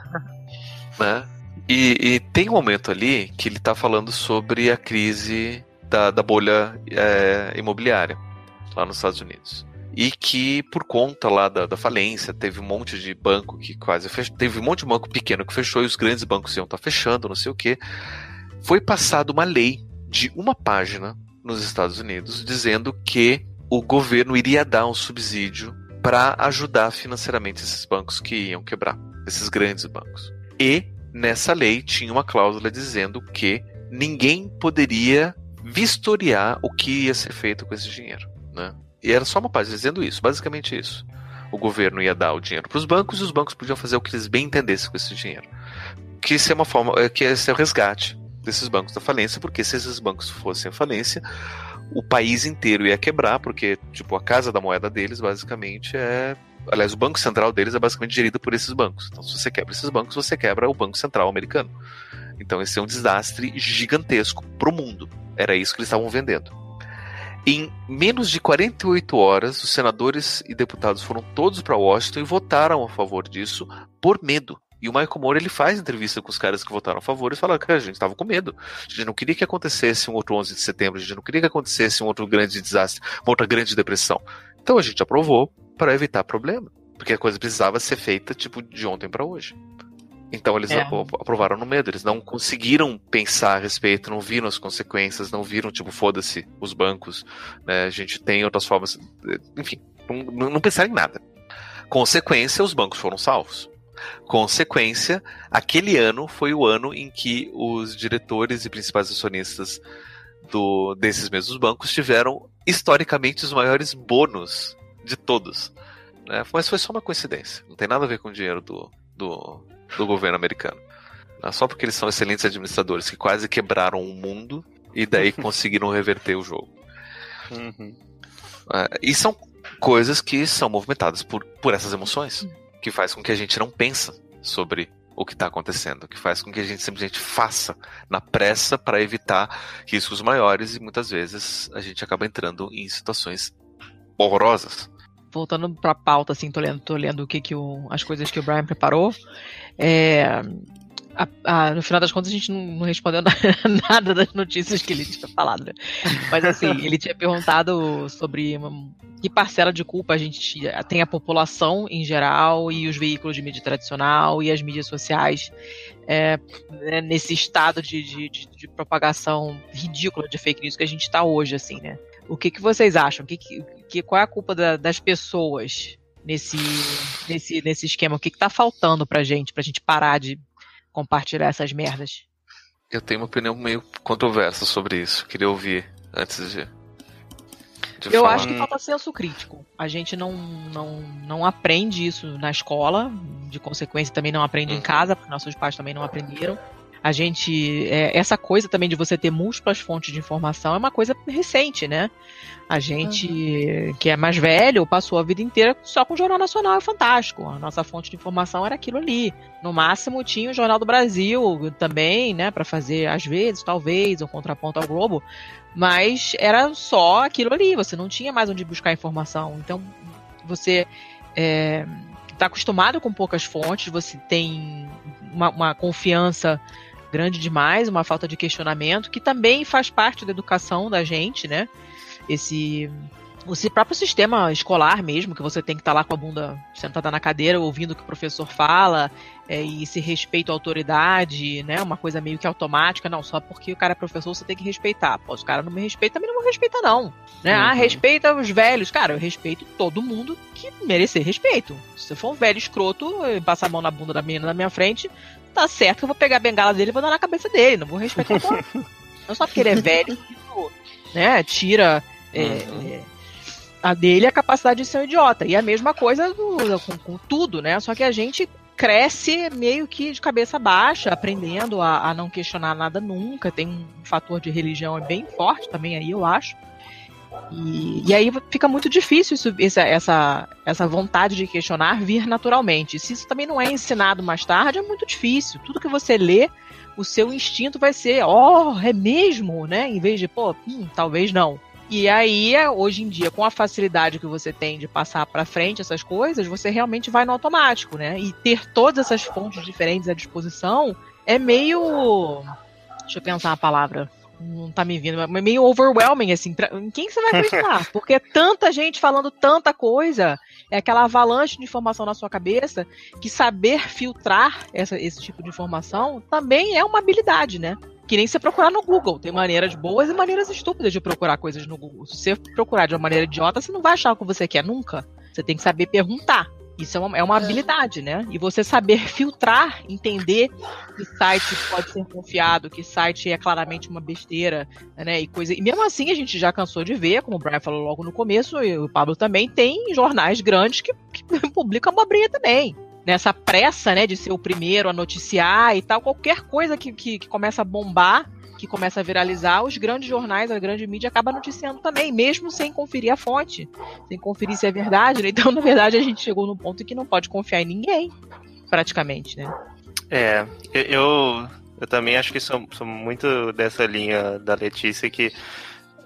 Né? E, e, tem um momento ali que ele está falando sobre a crise da, da bolha é, imobiliária lá nos Estados Unidos. E que por conta lá da, da falência, teve um monte de banco que quase fechou. Teve um monte de banco pequeno que fechou e os grandes bancos iam estar tá fechando, não sei o que. Foi passada uma lei de uma página nos Estados Unidos dizendo que o governo iria dar um subsídio para ajudar financeiramente esses bancos que iam quebrar, esses grandes bancos. E nessa lei tinha uma cláusula dizendo que ninguém poderia vistoriar o que ia ser feito com esse dinheiro, né? E era só uma página dizendo isso, basicamente isso. O governo ia dar o dinheiro para os bancos e os bancos podiam fazer o que eles bem entendessem com esse dinheiro. Que isso é uma forma, é, que esse é o resgate desses bancos da falência, porque se esses bancos fossem à falência, o país inteiro ia quebrar, porque, tipo, a casa da moeda deles, basicamente, é. Aliás, o Banco Central deles é basicamente gerido por esses bancos. Então, se você quebra esses bancos, você quebra o Banco Central americano. Então, esse é um desastre gigantesco pro mundo. Era isso que eles estavam vendendo. Em menos de 48 horas, os senadores e deputados foram todos para Washington e votaram a favor disso por medo. E o Michael Moore ele faz entrevista com os caras que votaram a favor e fala que a gente estava com medo. A gente não queria que acontecesse um outro 11 de setembro, a gente não queria que acontecesse um outro grande desastre, uma outra grande depressão. Então a gente aprovou para evitar problema, porque a coisa precisava ser feita tipo de ontem para hoje. Então eles é. aprovaram no medo, eles não conseguiram pensar a respeito, não viram as consequências, não viram, tipo, foda-se, os bancos, né? A gente tem outras formas. Enfim, não, não pensaram em nada. Consequência, os bancos foram salvos. Consequência, aquele ano foi o ano em que os diretores e principais acionistas do, desses mesmos bancos tiveram historicamente os maiores bônus de todos. Né? Mas foi só uma coincidência. Não tem nada a ver com o dinheiro do, do, do governo americano. Né? Só porque eles são excelentes administradores que quase quebraram o mundo e daí conseguiram reverter o jogo. Uhum. É, e são coisas que são movimentadas por, por essas emoções que faz com que a gente não pensa sobre o que está acontecendo, que faz com que a gente simplesmente faça na pressa para evitar riscos maiores e muitas vezes a gente acaba entrando em situações horrorosas. Voltando para a pauta, assim, tô lendo, tô lendo o que, que o, as coisas que o Brian preparou. É, a, a, no final das contas, a gente não, não respondeu nada das notícias que ele tinha falado, né? Mas assim, ele tinha perguntado sobre uma, que parcela de culpa a gente tem a população em geral e os veículos de mídia tradicional e as mídias sociais é, né, nesse estado de, de, de, de, propagação ridícula de fake news que a gente está hoje, assim, né? O que, que vocês acham? Que, que, qual é a culpa da, das pessoas nesse, nesse, nesse esquema? O que, está faltando pra gente, pra gente parar de compartilhar essas merdas. Eu tenho uma opinião meio controversa sobre isso. Queria ouvir antes de. de eu falar. acho que falta senso crítico. A gente não, não, não aprende isso na escola, de consequência também não aprende uhum. em casa, porque nossos pais também não aprenderam. A gente. É, essa coisa também de você ter múltiplas fontes de informação é uma coisa recente, né? A gente uhum. que é mais velho passou a vida inteira só com o Jornal Nacional é fantástico. A nossa fonte de informação era aquilo ali. No máximo tinha o Jornal do Brasil também, né, para fazer às vezes, talvez, um contraponto ao Globo, mas era só aquilo ali. Você não tinha mais onde buscar informação. Então você é, está acostumado com poucas fontes, você tem uma, uma confiança grande demais, uma falta de questionamento, que também faz parte da educação da gente, né? esse o próprio sistema escolar mesmo, que você tem que estar tá lá com a bunda sentada na cadeira, ouvindo o que o professor fala, é, e se respeita a autoridade, né? Uma coisa meio que automática, não, só porque o cara é professor você tem que respeitar. Pô, se o cara não me respeita, também não vou respeitar, não. Né? Ah, uhum. Ah, respeita os velhos. Cara, eu respeito todo mundo que merecer respeito. Se você for um velho escroto, passar a mão na bunda da menina na minha frente, tá certo que eu vou pegar a bengala dele e vou dar na cabeça dele. Não vou respeitar Não só porque ele é velho, né? Tira é, uhum. é, a dele é a capacidade de ser um idiota. E a mesma coisa do, com, com, tudo, né? Só que a gente cresce meio que de cabeça baixa, aprendendo a, a não questionar nada nunca. Tem um fator de religião é bem forte também aí, eu acho. E, e aí fica muito difícil isso, essa, essa, vontade de questionar vir naturalmente. Se isso também não é ensinado mais tarde, é muito difícil. Tudo que você lê, o seu instinto vai ser, oh, é mesmo, né? Em vez de, pô, hum, talvez não. E aí, hoje em dia, com a facilidade que você tem de passar para frente essas coisas, você realmente vai no automático, né? E ter todas essas fontes diferentes à disposição é meio. Deixa eu pensar a palavra. Não tá me vindo, mas meio overwhelming, assim. Pra... Em quem você vai acreditar? Porque é tanta gente falando tanta coisa, é aquela avalanche de informação na sua cabeça, que saber filtrar essa, esse tipo de informação também é uma habilidade, né? que nem você procurar no Google. Tem maneiras boas e maneiras estúpidas de procurar coisas no Google. Se você procurar de uma maneira idiota, você não vai achar o que você quer nunca. Você tem que saber perguntar. Isso é uma, é uma habilidade, né? E você saber filtrar, entender que site pode ser confiado, que site é claramente uma besteira, né? E coisa. E mesmo assim a gente já cansou de ver, como o Brian falou logo no começo, e o Pablo também, tem jornais grandes que, que publicam abobrinha também nessa pressa, né, de ser o primeiro a noticiar e tal, qualquer coisa que, que, que começa a bombar, que começa a viralizar, os grandes jornais, a grande mídia acaba noticiando também, mesmo sem conferir a fonte, sem conferir se é verdade. Né? Então, na verdade, a gente chegou num ponto que não pode confiar em ninguém, praticamente, né? É, eu, eu também acho que sou, sou muito dessa linha da Letícia que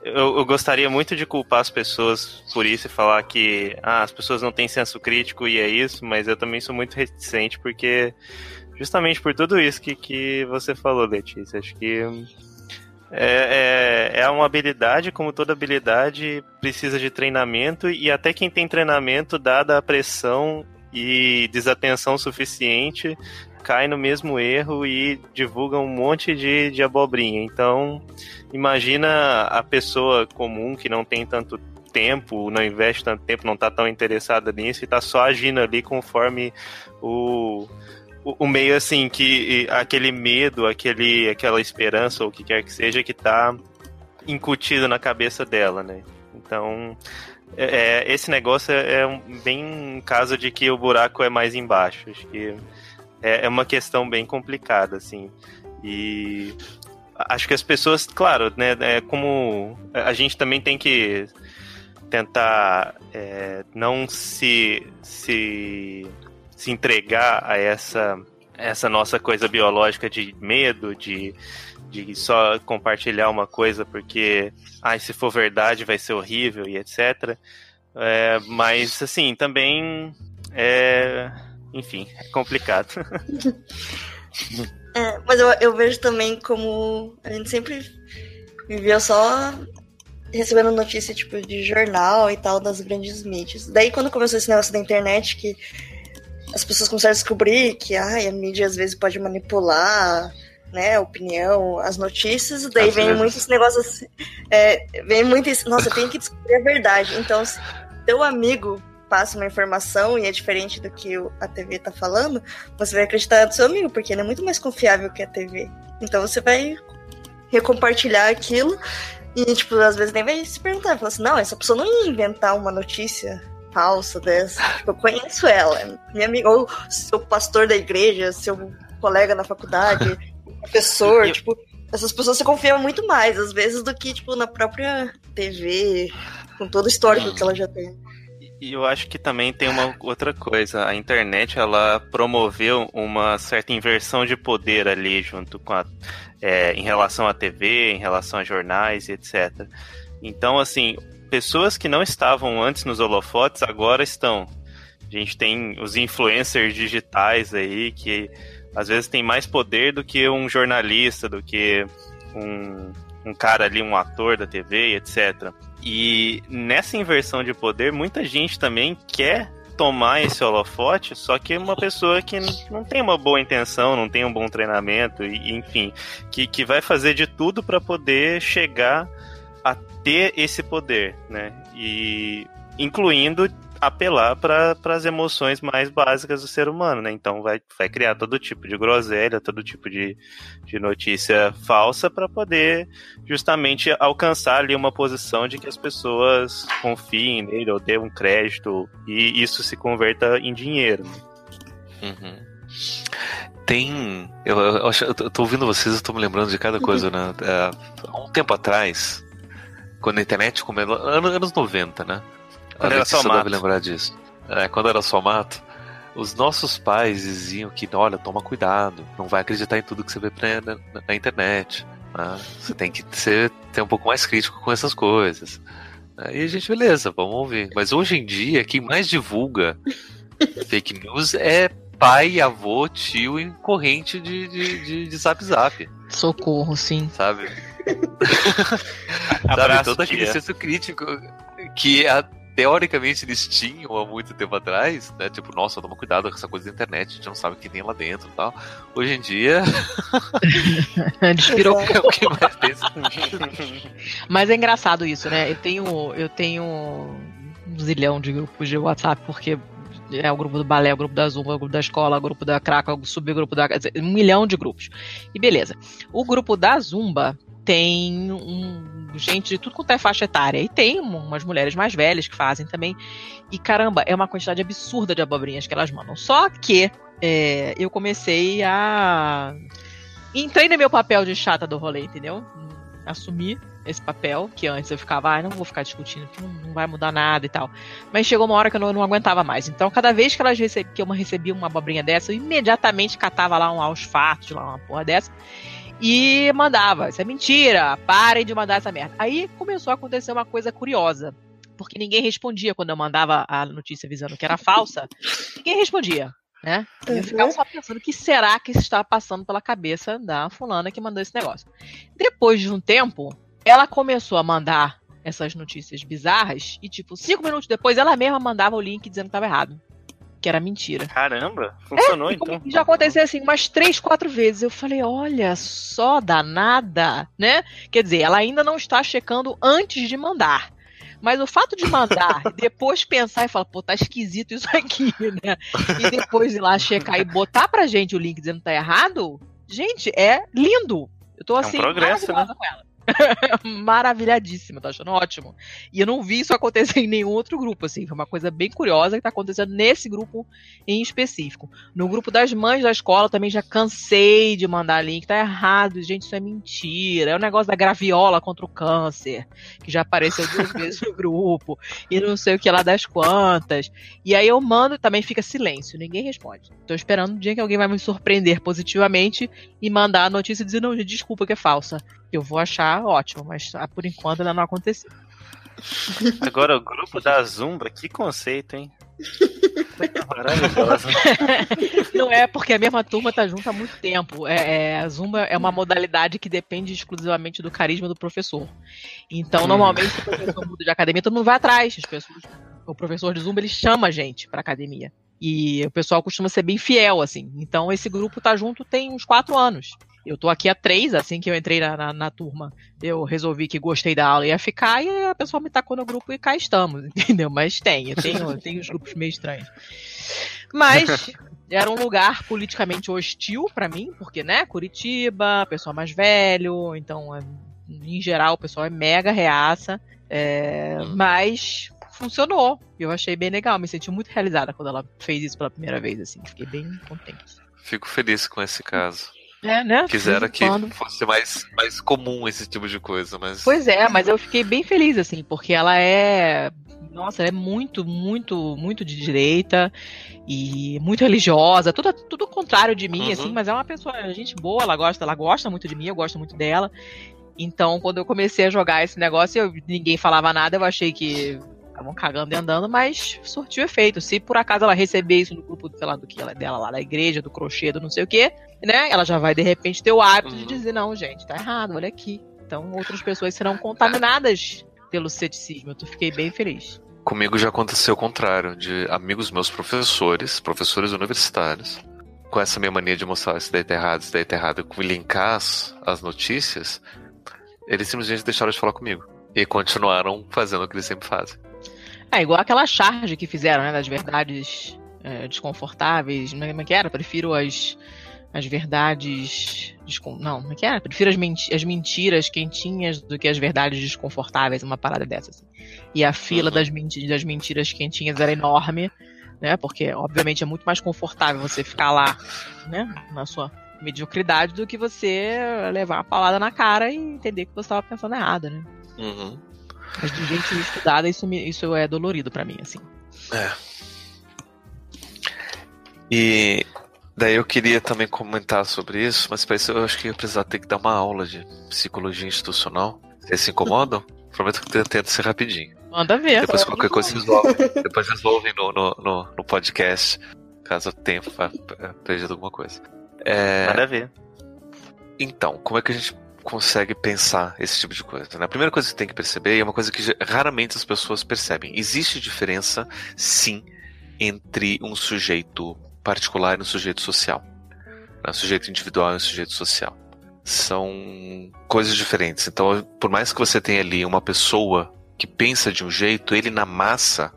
eu, eu, gostaria muito de culpar as pessoas por isso e falar que ah, as pessoas não têm senso crítico e é isso, mas eu também sou muito reticente porque justamente por tudo isso que, que você falou, Letícia, acho que é, é, é uma habilidade, como toda habilidade, precisa de treinamento e até quem tem treinamento, dada a pressão e desatenção suficiente, cai no mesmo erro e divulga um monte de, de abobrinha. Então, imagina a pessoa comum que não tem tanto tempo, não investe tanto tempo, não está tão interessada nisso e está só agindo ali conforme o, o, meio assim que aquele medo, aquele, aquela esperança ou o que quer que seja que está incutido na cabeça dela, né? Então, é, é esse negócio é, é um, bem um caso de que o buraco é mais embaixo. Acho que é, é uma questão bem complicada, assim. E acho que as pessoas, claro, né, é como a gente também tem que tentar é, não se, se, se entregar a essa essa nossa coisa biológica de medo, de, de só compartilhar uma coisa porque, ai, se for verdade vai ser horrível e etc. É, mas, assim, também é. Enfim, é complicado. é, mas eu, eu vejo também como a gente sempre viveu só recebendo notícia tipo de jornal e tal das grandes mídias. Daí quando começou esse negócio da internet que as pessoas começaram a descobrir que ai, a mídia às vezes pode manipular né, a opinião, as notícias, daí às vem vezes. muito esse negócio assim, é, vem muito esse, nossa, tem que descobrir a verdade. Então, se teu amigo passa uma informação e é diferente do que a TV tá falando, você vai acreditar no seu amigo, porque ele é muito mais confiável que a TV. Então você vai recompartilhar aquilo e, tipo, às vezes nem vai se perguntar, fala assim, não, essa pessoa não ia inventar uma notícia falsa dessa. Tipo, eu conheço ela, é minha amiga, ou seu pastor da igreja, seu colega na faculdade, professor, tipo, essas pessoas se confiam muito mais, às vezes, do que, tipo, na própria TV, com todo o histórico que ela já tem. E eu acho que também tem uma outra coisa. A internet ela promoveu uma certa inversão de poder ali junto com a, é, em relação à TV, em relação a jornais e etc. Então, assim, pessoas que não estavam antes nos holofotes agora estão. A gente tem os influencers digitais aí que às vezes tem mais poder do que um jornalista, do que um, um cara ali, um ator da TV, etc. E nessa inversão de poder, muita gente também quer tomar esse holofote, só que uma pessoa que não tem uma boa intenção, não tem um bom treinamento, e, enfim, que, que vai fazer de tudo para poder chegar a ter esse poder, né? E incluindo apelar para as emoções mais básicas do ser humano, né? Então vai, vai criar todo tipo de groselha, todo tipo de, de notícia falsa para poder justamente alcançar ali uma posição de que as pessoas confiem nele ou dêem um crédito e isso se converta em dinheiro. Né? Uhum. Tem. Eu, eu, eu, tô ouvindo vocês, eu tô me lembrando de cada coisa, né? É, há um tempo atrás, quando a internet começou. Anos 90, né? Quando era só mato. deve lembrar disso. É, quando era só mato, os nossos pais diziam que, olha, toma cuidado, não vai acreditar em tudo que você vê na, na, na internet. Né? Você tem que ser, ter um pouco mais crítico com essas coisas. Aí a gente, beleza, vamos ouvir. Mas hoje em dia, quem mais divulga fake news é pai, avô, tio e corrente de, de, de, de zap zap. Socorro, sim. Sabe? Sabe, todo aquele senso crítico que a, teoricamente eles tinham há muito tempo atrás, né? Tipo, nossa, toma cuidado com essa coisa da internet, a gente não sabe o que tem lá dentro e tal. Hoje em dia. Despirou é o que mais tem. Mas é engraçado isso, né? Eu tenho, eu tenho um zilhão de grupos de WhatsApp, porque é o grupo do balé, o grupo da Zumba, o grupo da escola, o grupo da Craca, o subgrupo da. Um milhão de grupos. E beleza. O grupo da Zumba tem um, gente de tudo quanto é faixa etária. E tem umas mulheres mais velhas que fazem também. E caramba, é uma quantidade absurda de abobrinhas que elas mandam. Só que é, eu comecei a. Entrei no meu papel de chata do rolê, entendeu? Assumi esse papel, que antes eu ficava, ah, não vou ficar discutindo, que não, vai mudar nada e tal. Mas chegou uma hora que eu não, não aguentava mais. Então, cada vez que elas receb... que eu recebia uma abobrinha dessa, eu imediatamente catava lá um aos fatos, lá uma porra dessa e mandava. Isso é mentira, parem de mandar essa merda. Aí começou a acontecer uma coisa curiosa. Porque ninguém respondia quando eu mandava a notícia avisando que era falsa. ninguém respondia, né? Eu ficava só pensando o que será que estava passando pela cabeça da fulana que mandou esse negócio. Depois de um tempo, ela começou a mandar essas notícias bizarras e, tipo, cinco minutos depois, ela mesma mandava o link dizendo que estava errado que era mentira. Caramba, funcionou é, então. Já aconteceu assim umas três, quatro vezes. Eu falei, olha só, danada, né? Quer dizer, ela ainda não está checando antes de mandar. Mas o fato de mandar, depois pensar e falar, pô, tá esquisito isso aqui, né? E depois ir lá checar e botar pra gente o link dizendo que tá errado, gente, é lindo. Eu tô assim, é um assim, progresso, né? com ela. Maravilhadíssima, tô achando ótimo. E eu não vi isso acontecer em nenhum outro grupo, assim. Foi uma coisa bem curiosa que tá acontecendo nesse grupo em específico. No grupo das mães da escola também já cansei de mandar link. Tá errado, gente, isso é mentira. É o um negócio da graviola contra o câncer, que já apareceu duas vezes no grupo. E não sei o que lá das quantas. E aí eu mando e também fica silêncio, ninguém responde. Tô esperando o dia que alguém vai me surpreender positivamente e mandar a notícia dizer, não, desculpa que é falsa. Eu vou achar ótimo, mas ah, por enquanto ainda não aconteceu. Agora, o grupo da Zumba, que conceito, hein? Maravilhoso. Não é porque a mesma turma tá junto há muito tempo. É, é, a Zumba é uma modalidade que depende exclusivamente do carisma do professor. Então, hum. normalmente, se o professor muda de academia, todo mundo vai atrás. As pessoas, o professor de Zumba ele chama a gente pra academia. E o pessoal costuma ser bem fiel, assim. Então, esse grupo tá junto tem uns quatro anos. Eu tô aqui há três, assim que eu entrei na, na, na, turma, eu resolvi que gostei da aula e ia ficar, e a pessoa me tacou no grupo e cá estamos, entendeu? Mas tem, eu tenho, tenho os grupos meio estranhos. Mas era um lugar politicamente hostil para mim, porque, né, Curitiba, pessoal mais velho, então, é, em geral, o pessoal é mega reaça, é, mas funcionou. Eu achei bem legal, me senti muito realizada quando ela fez isso pela primeira vez, assim, fiquei bem contente. Fico feliz com esse caso. É, né? Quisera que fosse mais, mais comum esse tipo de coisa, mas. Pois é, mas eu fiquei bem feliz, assim, porque ela é. Nossa, ela é muito, muito, muito de direita e muito religiosa, tudo, tudo contrário de mim, uhum. assim, mas é uma pessoa, gente boa, ela gosta, ela gosta muito de mim, eu gosto muito dela. Então, quando eu comecei a jogar esse negócio, eu, ninguém falava nada, eu achei que estavam cagando e andando, mas surtiu efeito. Se por acaso ela receber isso no grupo, sei lá, do que ela dela lá, da igreja, do crochê, do não sei o quê, né? Ela já vai de repente ter o hábito uhum. de dizer, não, gente, tá errado, olha aqui. Então outras pessoas serão contaminadas pelo ceticismo. Eu fiquei bem feliz. Comigo já aconteceu o contrário, de amigos meus professores, professores universitários, com essa minha mania de mostrar isso daí tá errado, isso daí tá errado, com linkar as, as notícias, eles simplesmente deixaram de falar comigo. E continuaram fazendo o que eles sempre fazem. É igual aquela charge que fizeram, né? Das verdades é, desconfortáveis. Como é que era? Prefiro as, as verdades. Não, como é que era? Prefiro as, menti as mentiras quentinhas do que as verdades desconfortáveis. Uma parada dessa. Assim. E a fila uhum. das, menti das mentiras quentinhas era enorme. Né? Porque, obviamente, é muito mais confortável você ficar lá, né? Na sua mediocridade do que você levar a palavra na cara e entender que você estava pensando errado, né? Uhum. Mas de gente estudada, isso, me, isso é dolorido para mim, assim. É. E daí eu queria também comentar sobre isso, mas para isso eu acho que eu precisar ter que dar uma aula de psicologia institucional. Vocês se incomodam? Prometo que eu tento ser rapidinho. Manda ver. Depois qualquer coisa vocês ouvem. Depois vocês ouvem no, no, no, no podcast, caso o tempo perdido alguma coisa. É... Manda ver. Então, como é que a gente consegue pensar esse tipo de coisa. Né? A primeira coisa que tem que perceber é uma coisa que raramente as pessoas percebem. Existe diferença, sim, entre um sujeito particular e um sujeito social. Né? Um sujeito individual e um sujeito social. São coisas diferentes. Então, por mais que você tenha ali uma pessoa que pensa de um jeito, ele na massa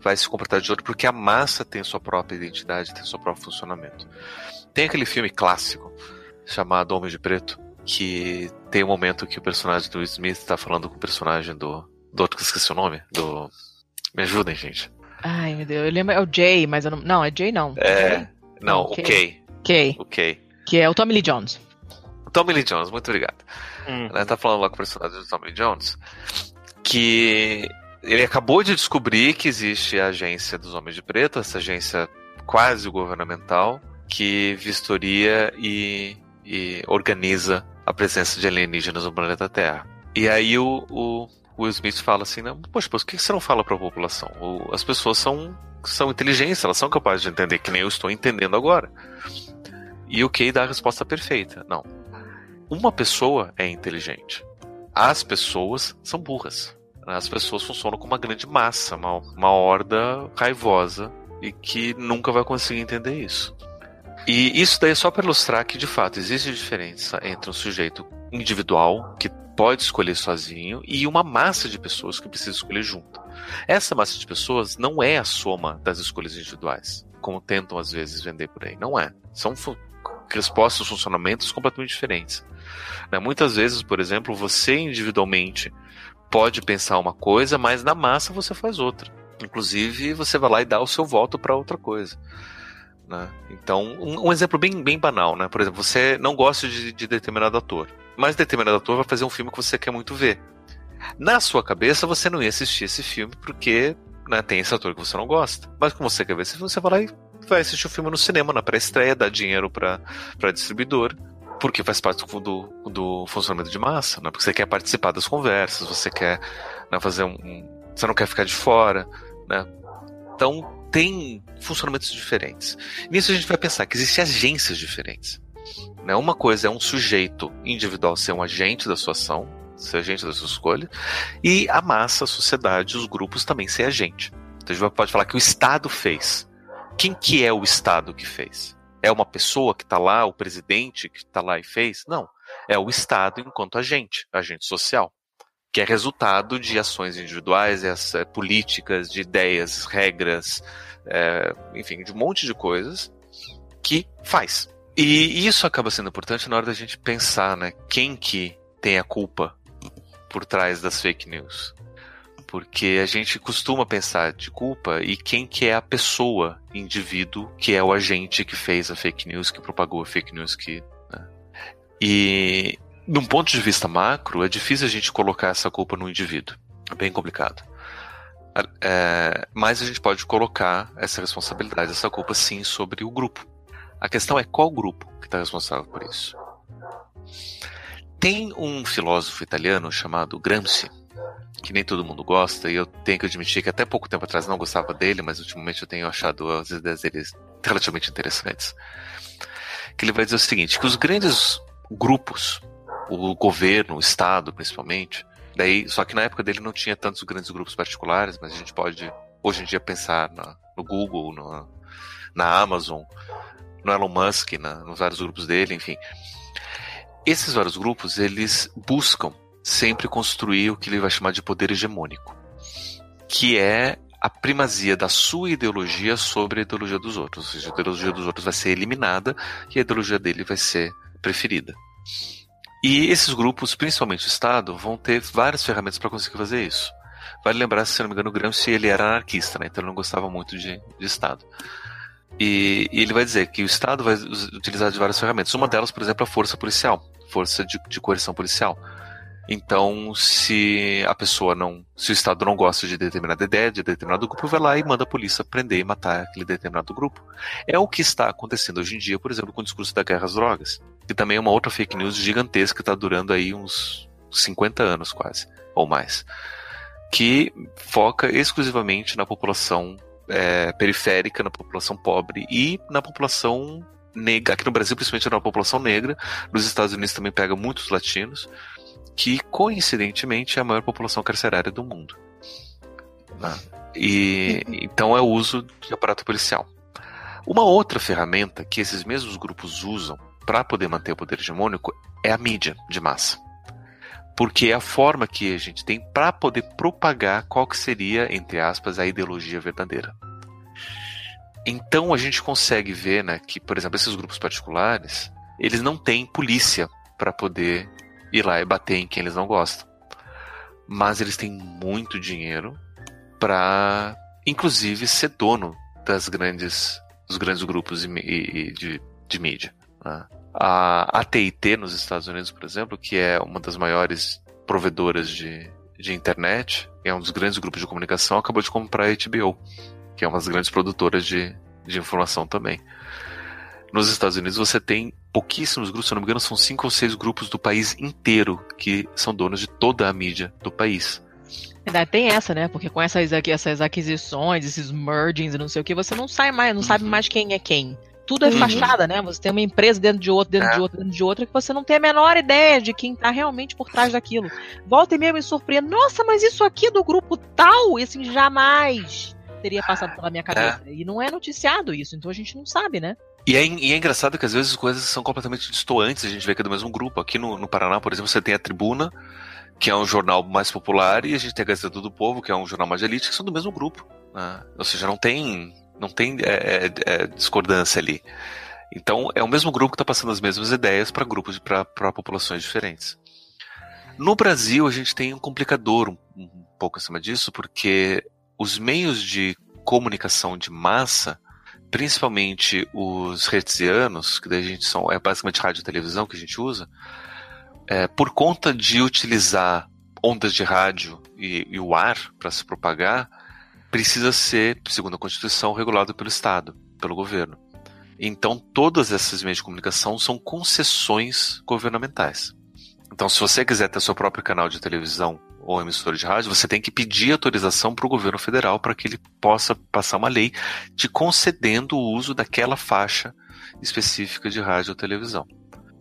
vai se comportar de outro, porque a massa tem sua própria identidade, tem seu próprio funcionamento. Tem aquele filme clássico chamado Homem de Preto, que tem um momento que o personagem do Will Smith tá falando com o personagem do. Do outro que eu esqueci o nome. Do. Me ajudem, gente. Ai, meu Deus. Eu lembro. É o Jay, mas eu não. Não, é Jay não. É. Não, o Kay. Kay. O Kay. Que é o Tommy Lee Jones. O Tommy Lee Jones, muito obrigado. Hum. Ele tá falando lá com o personagem do Tommy Lee Jones que ele acabou de descobrir que existe a agência dos Homens de Preto, essa agência quase governamental, que vistoria e, e organiza a presença de alienígenas no planeta Terra. E aí o, o Will Smith fala assim, não, poxa, por que você não fala para a população? O, as pessoas são, são inteligentes, elas são capazes de entender, que nem eu estou entendendo agora. E o Kay dá a resposta perfeita. Não. Uma pessoa é inteligente. As pessoas são burras. As pessoas funcionam como uma grande massa, uma, uma horda raivosa e que nunca vai conseguir entender isso. E isso daí é só para ilustrar que, de fato, existe diferença entre um sujeito individual, que pode escolher sozinho, e uma massa de pessoas que precisa escolher junto. Essa massa de pessoas não é a soma das escolhas individuais, como tentam às vezes vender por aí. Não é. São respostas, funcionamentos completamente diferentes. Né? Muitas vezes, por exemplo, você individualmente pode pensar uma coisa, mas na massa você faz outra. Inclusive, você vai lá e dá o seu voto para outra coisa. Né? Então, um, um, exemplo bem, bem banal, né? Por exemplo, você não gosta de, de determinado ator, mas determinado ator vai fazer um filme que você quer muito ver. Na sua cabeça, você não ia assistir esse filme porque né, tem esse ator que você não gosta. Mas como você quer ver esse filme, você vai lá e vai assistir o filme no cinema, na pré-estreia, dá dinheiro para distribuidor, porque faz parte do, do funcionamento de massa, né? Porque você quer participar das conversas, você quer né, fazer um, um, Você não quer ficar de fora, né? Então tem funcionamentos diferentes. Nisso a gente vai pensar que existem agências diferentes. Né? Uma coisa é um sujeito individual ser um agente da sua ação, ser agente da sua escolha, e a massa, a sociedade, os grupos também ser agente. Então a gente pode falar que o Estado fez. Quem que é o Estado que fez? É uma pessoa que está lá, o presidente que está lá e fez? Não. É o Estado enquanto agente, agente social, que é resultado de ações individuais, é, políticas, de ideias, regras, é, enfim, de um monte de coisas que faz. E isso acaba sendo importante na hora da gente pensar, né? Quem que tem a culpa por trás das fake news. Porque a gente costuma pensar de culpa e quem que é a pessoa, indivíduo, que é o agente que fez a fake news, que propagou a fake news, que. Né? E de um ponto de vista macro, é difícil a gente colocar essa culpa no indivíduo. É bem complicado. É, mas a gente pode colocar essa responsabilidade, essa culpa sim sobre o grupo. A questão é qual grupo que está responsável por isso. Tem um filósofo italiano chamado Gramsci, que nem todo mundo gosta, e eu tenho que admitir que até pouco tempo atrás não gostava dele, mas ultimamente eu tenho achado as ideias dele relativamente interessantes. Que ele vai dizer o seguinte: que os grandes grupos, o governo, o Estado principalmente, daí, só que na época dele não tinha tantos grandes grupos particulares, mas a gente pode hoje em dia pensar na, no Google, no, na Amazon, no Elon Musk, na, nos vários grupos dele, enfim. Esses vários grupos, eles buscam sempre construir o que ele vai chamar de poder hegemônico, que é a primazia da sua ideologia sobre a ideologia dos outros. Ou seja, a ideologia dos outros vai ser eliminada e a ideologia dele vai ser preferida. E esses grupos, principalmente o Estado, vão ter várias ferramentas para conseguir fazer isso. Vale lembrar, se não me engano, o Gramsci ele era anarquista, né? então ele não gostava muito de, de Estado. E, e, ele vai dizer que o Estado vai utilizar de várias ferramentas. Uma delas, por exemplo, é a força policial força de, de coerção policial. Então, se a pessoa não. Se o Estado não gosta de determinada ideia, de determinado grupo, vai lá e manda a polícia prender e matar aquele determinado grupo. É o que está acontecendo hoje em dia, por exemplo, com o discurso da guerra às drogas. Que também é uma outra fake news gigantesca que está durando aí uns 50 anos quase, ou mais. Que foca exclusivamente na população é, periférica, na população pobre e na população negra, aqui no Brasil, principalmente na população negra, nos Estados Unidos também pega muitos latinos, que coincidentemente é a maior população carcerária do mundo. Né? E então é o uso de aparato policial. Uma outra ferramenta que esses mesmos grupos usam para poder manter o poder hegemônico é a mídia de massa. Porque é a forma que a gente tem para poder propagar qual que seria, entre aspas, a ideologia verdadeira. Então a gente consegue ver, né, que, por exemplo, esses grupos particulares, eles não têm polícia para poder ir lá e bater em quem eles não gostam. Mas eles têm muito dinheiro para, inclusive, ser dono das grandes, dos grandes grupos de, de, de mídia. Né? A AT&T nos Estados Unidos, por exemplo, que é uma das maiores provedoras de, de internet, é um dos grandes grupos de comunicação, acabou de comprar a HBO que é uma das grandes produtoras de, de informação também. Nos Estados Unidos você tem pouquíssimos grupos, se eu não me engano, são cinco ou seis grupos do país inteiro que são donos de toda a mídia do país. Verdade, tem essa, né? Porque com essas, essas aquisições, esses mergings e não sei o que, você não sai mais, não uhum. sabe mais quem é quem. Tudo é uhum. fachada, né? Você tem uma empresa dentro de outra, dentro é. de outra, dentro de outra, que você não tem a menor ideia de quem tá realmente por trás daquilo. Volta e meia me surpreende. Nossa, mas isso aqui do grupo tal, esse jamais teria passado pela minha cabeça. É. E não é noticiado isso, então a gente não sabe, né? E é, e é, engraçado que às vezes as coisas são completamente distantes, a gente vê que é do mesmo grupo. Aqui no, no Paraná, por exemplo, você tem a Tribuna, que é um jornal mais popular, e a gente tem a Gazeta do Povo, que é um jornal mais elite, que são do mesmo grupo. Né? Ou seja, não tem, não tem é, é, é discordância ali. Então, é o mesmo grupo que está passando as mesmas ideias para grupos, para populações diferentes. No Brasil, a gente tem um complicador um, um pouco acima disso, porque os meios de comunicação de massa, principalmente os hertzianos, que a gente são, é basicamente rádio e televisão que a gente usa, é, por conta de utilizar ondas de rádio e, e o ar para se propagar, precisa ser, segundo a Constituição, regulado pelo Estado, pelo governo. Então, todas essas meios de comunicação são concessões governamentais. Então, se você quiser ter seu próprio canal de televisão ou emissora de rádio, você tem que pedir autorização para o governo federal para que ele possa passar uma lei te concedendo o uso daquela faixa específica de rádio ou televisão.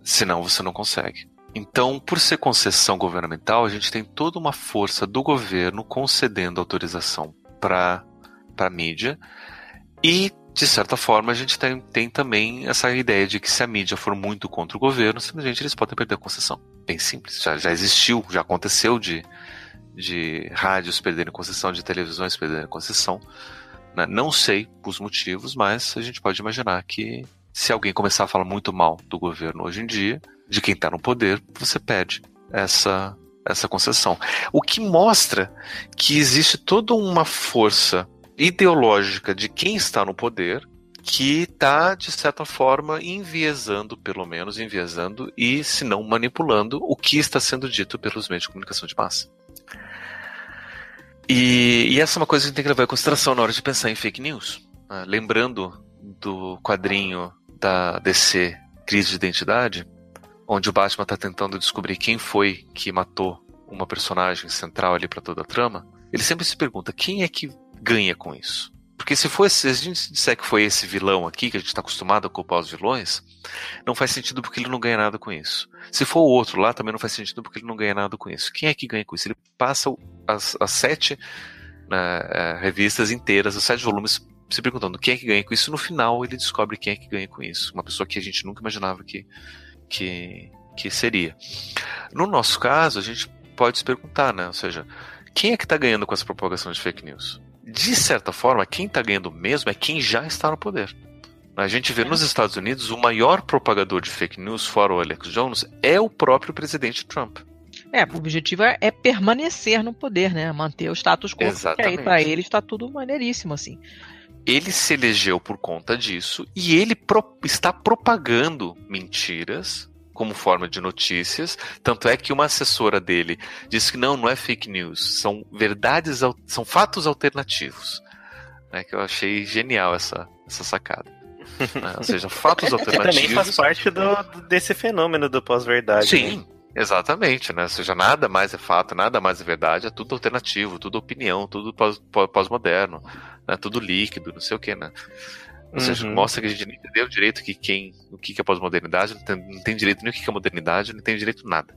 Senão, você não consegue. Então, por ser concessão governamental, a gente tem toda uma força do governo concedendo autorização para a mídia e de certa forma, a gente tem, tem, também essa ideia de que se a mídia for muito contra o governo, simplesmente eles podem perder a concessão. Bem simples. Já, já existiu, já aconteceu de, de rádios perderem concessão, de televisões perderem concessão. Né? Não sei os motivos, mas a gente pode imaginar que se alguém começar a falar muito mal do governo hoje em dia, de quem está no poder, você perde essa, essa concessão. O que mostra que existe toda uma força ideológica de quem está no poder que está, de certa forma, enviesando, pelo menos enviesando, e, se não manipulando, o que está sendo dito pelos meios de comunicação de massa. E, e essa é uma coisa que a gente tem que levar em consideração na hora de pensar em fake news. Né? Lembrando do quadrinho da DC Crise de Identidade, onde o Batman está tentando descobrir quem foi que matou uma personagem central ali para toda a trama, ele sempre se pergunta quem é que ganha com isso? Porque se, for, se a gente disser que foi esse vilão aqui, que a gente está acostumado a culpar os vilões, não faz sentido porque ele não ganha nada com isso. Se for o outro lá, também não faz sentido porque ele não ganha nada com isso. Quem é que ganha com isso? Ele passa as, as sete né, revistas inteiras, os sete volumes, se perguntando quem é que ganha com isso. No final, ele descobre quem é que ganha com isso. Uma pessoa que a gente nunca imaginava que, que, que seria. No nosso caso, a gente pode se perguntar, né? Ou seja, quem é que está ganhando com essa propagação de fake news? De certa forma, quem está ganhando mesmo é quem já está no poder. A gente vê nos Estados Unidos o maior propagador de fake news, fora o Alex Jones, é o próprio presidente Trump. É, o objetivo é, é permanecer no poder, né? Manter o status quo. Exatamente. Que aí para ele está tudo maneiríssimo, assim. Ele se elegeu por conta disso e ele pro, está propagando mentiras como forma de notícias. Tanto é que uma assessora dele disse que não, não é fake news, são verdades, são fatos alternativos. Né, que eu achei genial essa, essa sacada. Né? Ou seja, fatos alternativos. também faz parte do, desse fenômeno do pós-verdade. Sim. Né? Exatamente, né? Ou seja, nada mais é fato, nada mais é verdade, é tudo alternativo, tudo opinião, tudo pós-moderno, né? tudo líquido, não sei o que, né? Ou seja, uhum. mostra que a gente não entendeu direito que quem, o que é pós-modernidade, não tem, não tem direito nem o que é modernidade, não tem direito nada.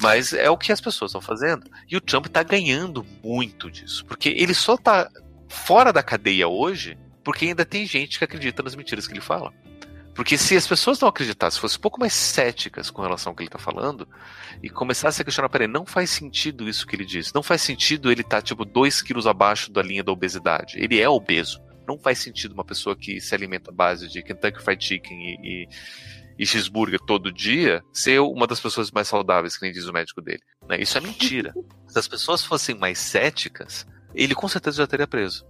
Mas é o que as pessoas estão fazendo. E o Trump está ganhando muito disso. Porque ele só está fora da cadeia hoje porque ainda tem gente que acredita nas mentiras que ele fala. Porque se as pessoas não acreditassem, fossem um pouco mais céticas com relação ao que ele está falando, e começassem a questionar, peraí, não faz sentido isso que ele diz. Não faz sentido ele estar, tá, tipo, dois quilos abaixo da linha da obesidade. Ele é obeso não faz sentido uma pessoa que se alimenta à base de Kentucky Fried Chicken e, e, e cheeseburger todo dia ser uma das pessoas mais saudáveis, que nem diz o médico dele. Né? Isso é mentira. se as pessoas fossem mais céticas, ele com certeza já teria preso.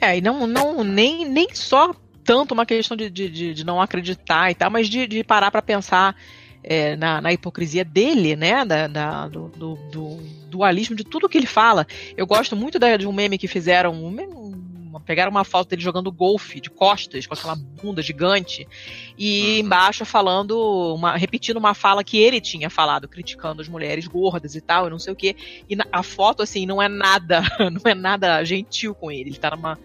É, e não, não nem, nem só tanto uma questão de, de, de não acreditar e tal, mas de, de parar para pensar é, na, na, hipocrisia dele, né? Da, da do, do, do, dualismo de tudo que ele fala. Eu gosto muito da, de um meme que fizeram, um, pegaram uma foto dele jogando golfe de costas, com aquela bunda gigante, e uhum. embaixo falando, uma, repetindo uma fala que ele tinha falado, criticando as mulheres gordas e tal, e não sei o que. E a foto, assim, não é nada, não é nada gentil com ele. Ele tá numa,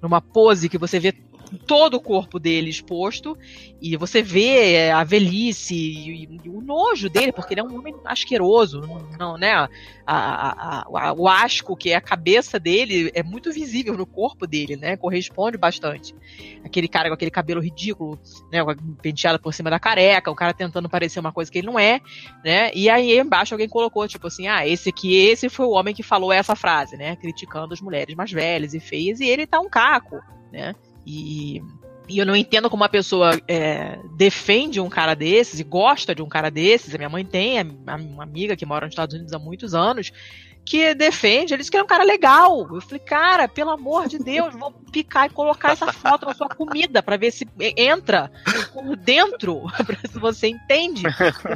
numa pose que você vê todo o corpo dele exposto e você vê é, a velhice e, e, o nojo dele, porque ele é um homem asqueroso, não, né? A, a, a, o asco que é a cabeça dele é muito visível no corpo dele, né? Corresponde bastante. Aquele cara com aquele cabelo ridículo, né? Penteado por cima da careca, o cara tentando parecer uma coisa que ele não é, né? E aí embaixo alguém colocou, tipo assim, ah, esse aqui, esse foi o homem que falou essa frase, né? Criticando as mulheres mais velhas e feias, e ele tá um caco, né? E, E eu não entendo como uma pessoa é, defende um cara desses e gosta de um cara desses. A minha mãe tem uma amiga que mora nos Estados Unidos há muitos anos que defende, ele disse que é um cara legal. Eu falei, cara, pelo amor de Deus, vou picar e colocar essa foto na sua comida para ver se entra por dentro, se você entende.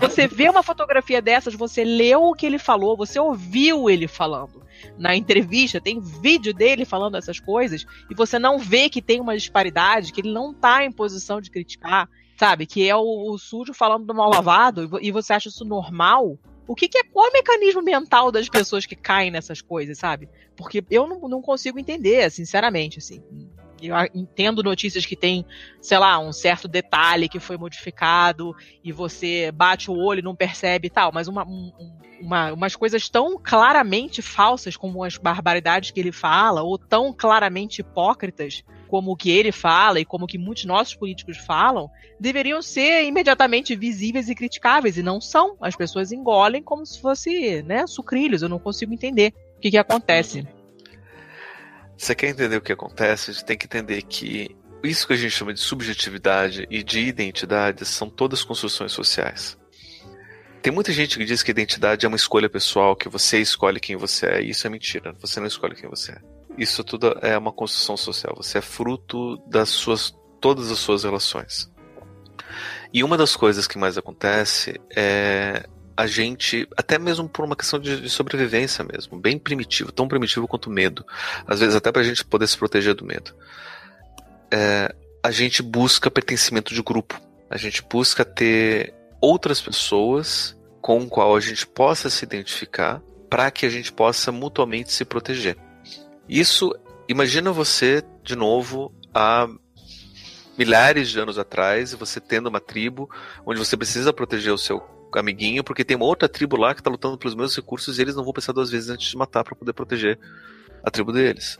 Você vê uma fotografia dessas, você leu o que ele falou, você ouviu ele falando. Na entrevista, tem vídeo dele falando essas coisas, e você não vê que tem uma disparidade, que ele não tá em posição de criticar, sabe? Que é o, o sujo falando do mal lavado, e você acha isso normal o que, que é qual é o mecanismo mental das pessoas que caem nessas coisas, sabe? Porque eu não, não consigo entender, sinceramente, assim. Eu entendo notícias que tem, sei lá, um certo detalhe que foi modificado e você bate o olho e não percebe e tal, mas uma, um, uma, umas coisas tão claramente falsas como as barbaridades que ele fala, ou tão claramente hipócritas, como que ele fala e como que muitos nossos políticos falam, deveriam ser imediatamente visíveis e criticáveis, e não são. As pessoas engolem como se fosse, né, sucrilhos. Eu não consigo entender o que, que acontece. Você quer entender o que acontece? Você tem que entender que isso que a gente chama de subjetividade e de identidade são todas construções sociais. Tem muita gente que diz que identidade é uma escolha pessoal, que você escolhe quem você é. E isso é mentira. Você não escolhe quem você é. Isso tudo é uma construção social. Você é fruto das suas todas as suas relações. E uma das coisas que mais acontece é a gente, até mesmo por uma questão de, de sobrevivência mesmo, bem primitivo, tão primitivo quanto o medo. Às vezes até para a gente poder se proteger do medo. É, a gente busca pertencimento de grupo. A gente busca ter outras pessoas com o qual a gente possa se identificar para que a gente possa mutuamente se proteger. Isso, imagina você, de novo, há milhares de anos atrás, você tendo uma tribo onde você precisa proteger o seu amiguinho, porque tem uma outra tribo lá que está lutando pelos mesmos recursos e eles não vão pensar duas vezes antes de matar para poder proteger a tribo deles.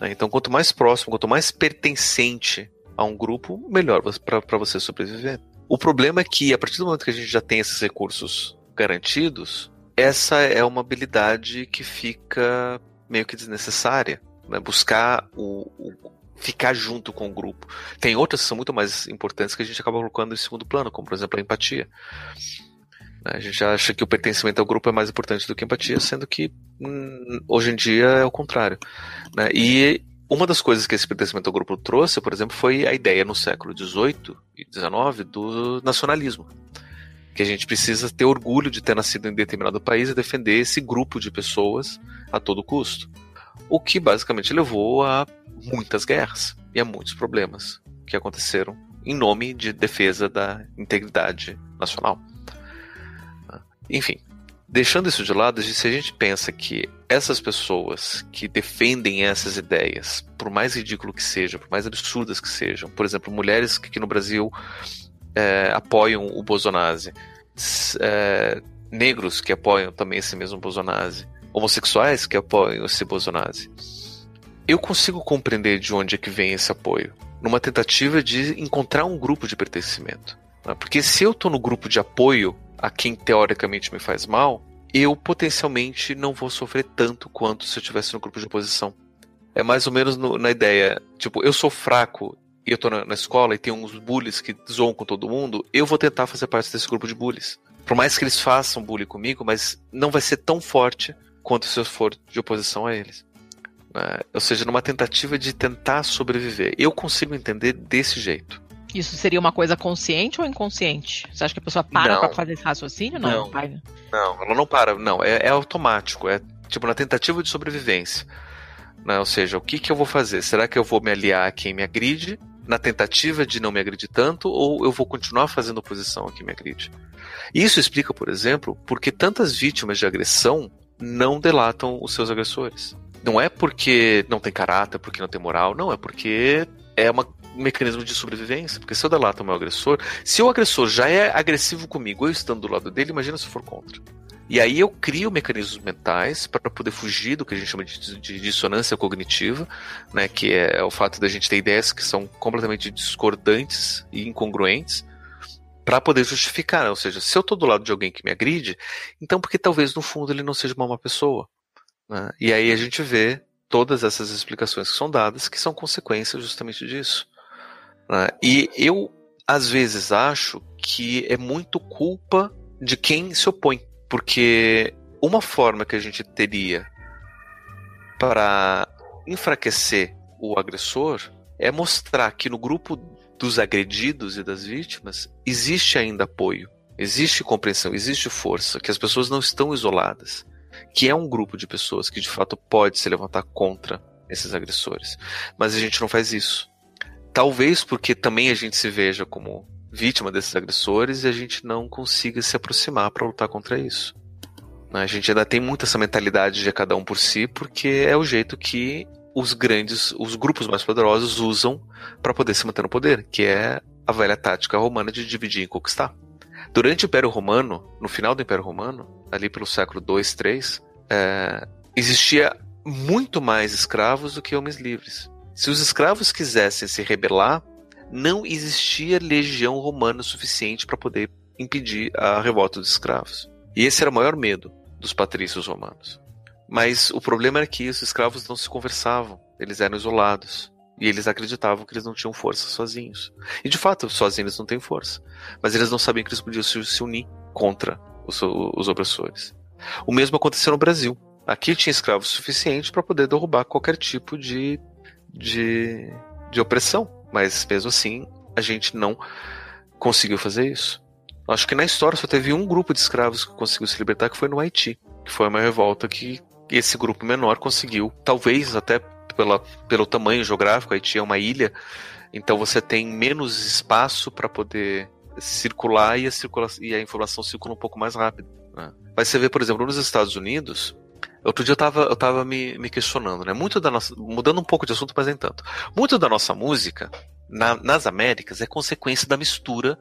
Né? Então, quanto mais próximo, quanto mais pertencente a um grupo, melhor para você sobreviver. O problema é que, a partir do momento que a gente já tem esses recursos garantidos, essa é uma habilidade que fica meio que desnecessária. Né? Buscar o, o, ficar junto com o grupo. Tem outras que são muito mais importantes que a gente acaba colocando em segundo plano, como por exemplo a empatia. Né? A gente acha que o pertencimento ao grupo é mais importante do que a empatia, sendo que hum, hoje em dia é o contrário. Né? E uma das coisas que esse pertencimento ao grupo trouxe, por exemplo, foi a ideia no século XVIII e XIX do nacionalismo que a gente precisa ter orgulho de ter nascido em determinado país e defender esse grupo de pessoas a todo custo. O que basicamente levou a muitas guerras e a muitos problemas que aconteceram em nome de defesa da integridade nacional. Enfim, deixando isso de lado, se a gente pensa que essas pessoas que defendem essas ideias, por mais ridículo que seja, por mais absurdas que sejam, por exemplo, mulheres que aqui no Brasil é, apoiam o Bolsonaro, é, negros que apoiam também esse mesmo Bolsonaro, homossexuais que apoiam esse Bolsonaro. Eu consigo compreender de onde é que vem esse apoio, numa tentativa de encontrar um grupo de pertencimento. Né? Porque se eu estou no grupo de apoio a quem teoricamente me faz mal, eu potencialmente não vou sofrer tanto quanto se eu estivesse no grupo de oposição. É mais ou menos no, na ideia, tipo, eu sou fraco e eu tô na, na, escola e tem uns bullies que zoam com todo mundo, eu vou tentar fazer parte desse grupo de bullies. Por mais que eles façam bullying comigo, mas não vai ser tão forte quanto se eu for de oposição a eles. É, ou seja, numa tentativa de tentar sobreviver. Eu consigo entender desse jeito. Isso seria uma coisa consciente ou inconsciente? Você acha que a pessoa para para fazer esse raciocínio? Não, não, pai, né? não ela não para. Não, é, é automático. É tipo na tentativa de sobrevivência. Né? Ou seja, o que, que eu vou fazer? Será que eu vou me aliar a quem me agride na tentativa de não me agredir tanto, ou eu vou continuar fazendo oposição a quem me agride. Isso explica, por exemplo, porque tantas vítimas de agressão não delatam os seus agressores. Não é porque não tem caráter, porque não tem moral, não, é porque é uma, um mecanismo de sobrevivência. Porque se eu delato o meu agressor, se o agressor já é agressivo comigo, eu estando do lado dele, imagina se for contra. E aí eu crio mecanismos mentais para poder fugir do que a gente chama de, de, dissonância cognitiva, né, que é o fato da gente ter ideias que são completamente discordantes e incongruentes, para poder justificar. Né? Ou seja, se eu estou do lado de alguém que me agride, então porque talvez no fundo ele não seja uma má pessoa. Né? E aí a gente vê todas essas explicações que são dadas que são consequências justamente disso. Né? E eu, às vezes, acho que é muito culpa de quem se opõe. Porque uma forma que a gente teria para enfraquecer o agressor é mostrar que no grupo dos agredidos e das vítimas existe ainda apoio, existe compreensão, existe força, que as pessoas não estão isoladas, que é um grupo de pessoas que de fato pode se levantar contra esses agressores. Mas a gente não faz isso. Talvez porque também a gente se veja como vítima desses agressores e a gente não consiga se aproximar para lutar contra isso. A gente ainda tem muito essa mentalidade de cada um por si, porque é o jeito que os grandes, os grupos mais poderosos usam para poder se manter no poder, que é a velha tática romana de dividir e conquistar. Durante o Império Romano, no final do Império Romano, ali pelo século 2, 3, é, existia muito mais escravos do que homens livres. Se os escravos quisessem se rebelar, não existia legião romana suficiente para poder impedir a revolta dos escravos. E esse era o maior medo dos patrícios romanos. Mas o problema era que os escravos não se conversavam, eles eram isolados. E eles acreditavam que eles não tinham força sozinhos. E de fato, sozinhos eles não têm força. Mas eles não sabiam que eles podiam se unir contra os, os opressores. O mesmo aconteceu no Brasil. Aqui tinha escravos suficientes para poder derrubar qualquer tipo de, de, de opressão. Mas mesmo assim, a gente não conseguiu fazer isso. Acho que na história só teve um grupo de escravos que conseguiu se libertar, que foi no Haiti. Que foi uma revolta que esse grupo menor conseguiu, talvez até pela, pelo tamanho geográfico, Haiti é uma ilha, então você tem menos espaço para poder circular e a, circula e a informação circula um pouco mais rápido. Né? Mas você vê, por exemplo, nos Estados Unidos, outro dia eu estava eu tava me, me questionando, né? Muito da nossa. Mudando um pouco de assunto, mas nem tanto. Muito da nossa música na, nas Américas é consequência da mistura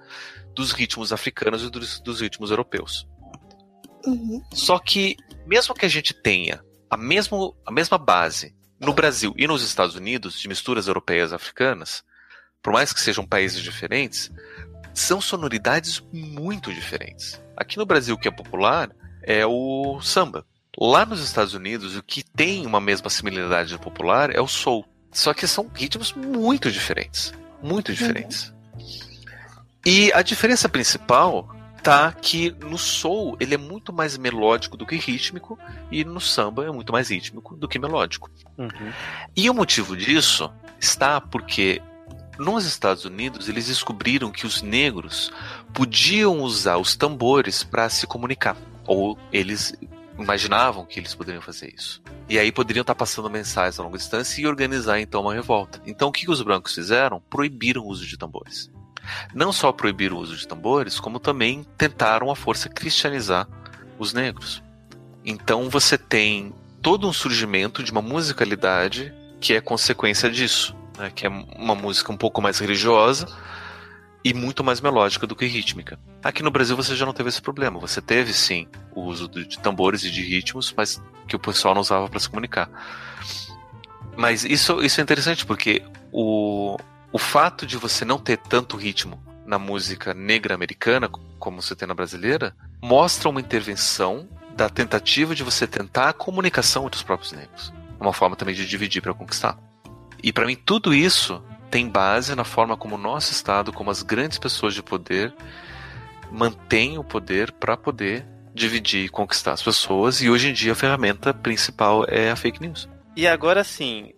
dos ritmos africanos e dos, dos ritmos europeus. Uhum. Só que, mesmo que a gente tenha a, mesmo, a mesma base no Brasil e nos Estados Unidos, de misturas europeias e africanas, por mais que sejam países diferentes, são sonoridades muito diferentes. Aqui no Brasil, o que é popular é o samba. Lá nos Estados Unidos, o que tem uma mesma similaridade popular é o soul. Só que são ritmos muito diferentes. Muito diferentes. Uhum. E a diferença principal tá que no soul ele é muito mais melódico do que rítmico e no samba é muito mais rítmico do que melódico. Uhum. E o motivo disso está porque nos Estados Unidos eles descobriram que os negros podiam usar os tambores para se comunicar, ou eles imaginavam que eles poderiam fazer isso. E aí poderiam estar passando mensagens a longa distância e organizar então uma revolta. Então o que os brancos fizeram? Proibiram o uso de tambores. Não só proibiram o uso de tambores, como também tentaram a força cristianizar os negros. Então você tem todo um surgimento de uma musicalidade que é consequência disso, né? que é uma música um pouco mais religiosa e muito mais melódica do que rítmica. Aqui no Brasil você já não teve esse problema. Você teve sim o uso de tambores e de ritmos, mas que o pessoal não usava para se comunicar. Mas isso, isso é interessante porque o, o fato de você não ter tanto ritmo na música negra americana como você tem na brasileira mostra uma intervenção da tentativa de você tentar a comunicação entre os próprios negros. Uma forma também de dividir para conquistar. E para mim tudo isso tem base na forma como o nosso estado, como as grandes pessoas de poder mantêm o poder para poder dividir e conquistar as pessoas. E hoje em dia a ferramenta principal é a fake news. E agora sim,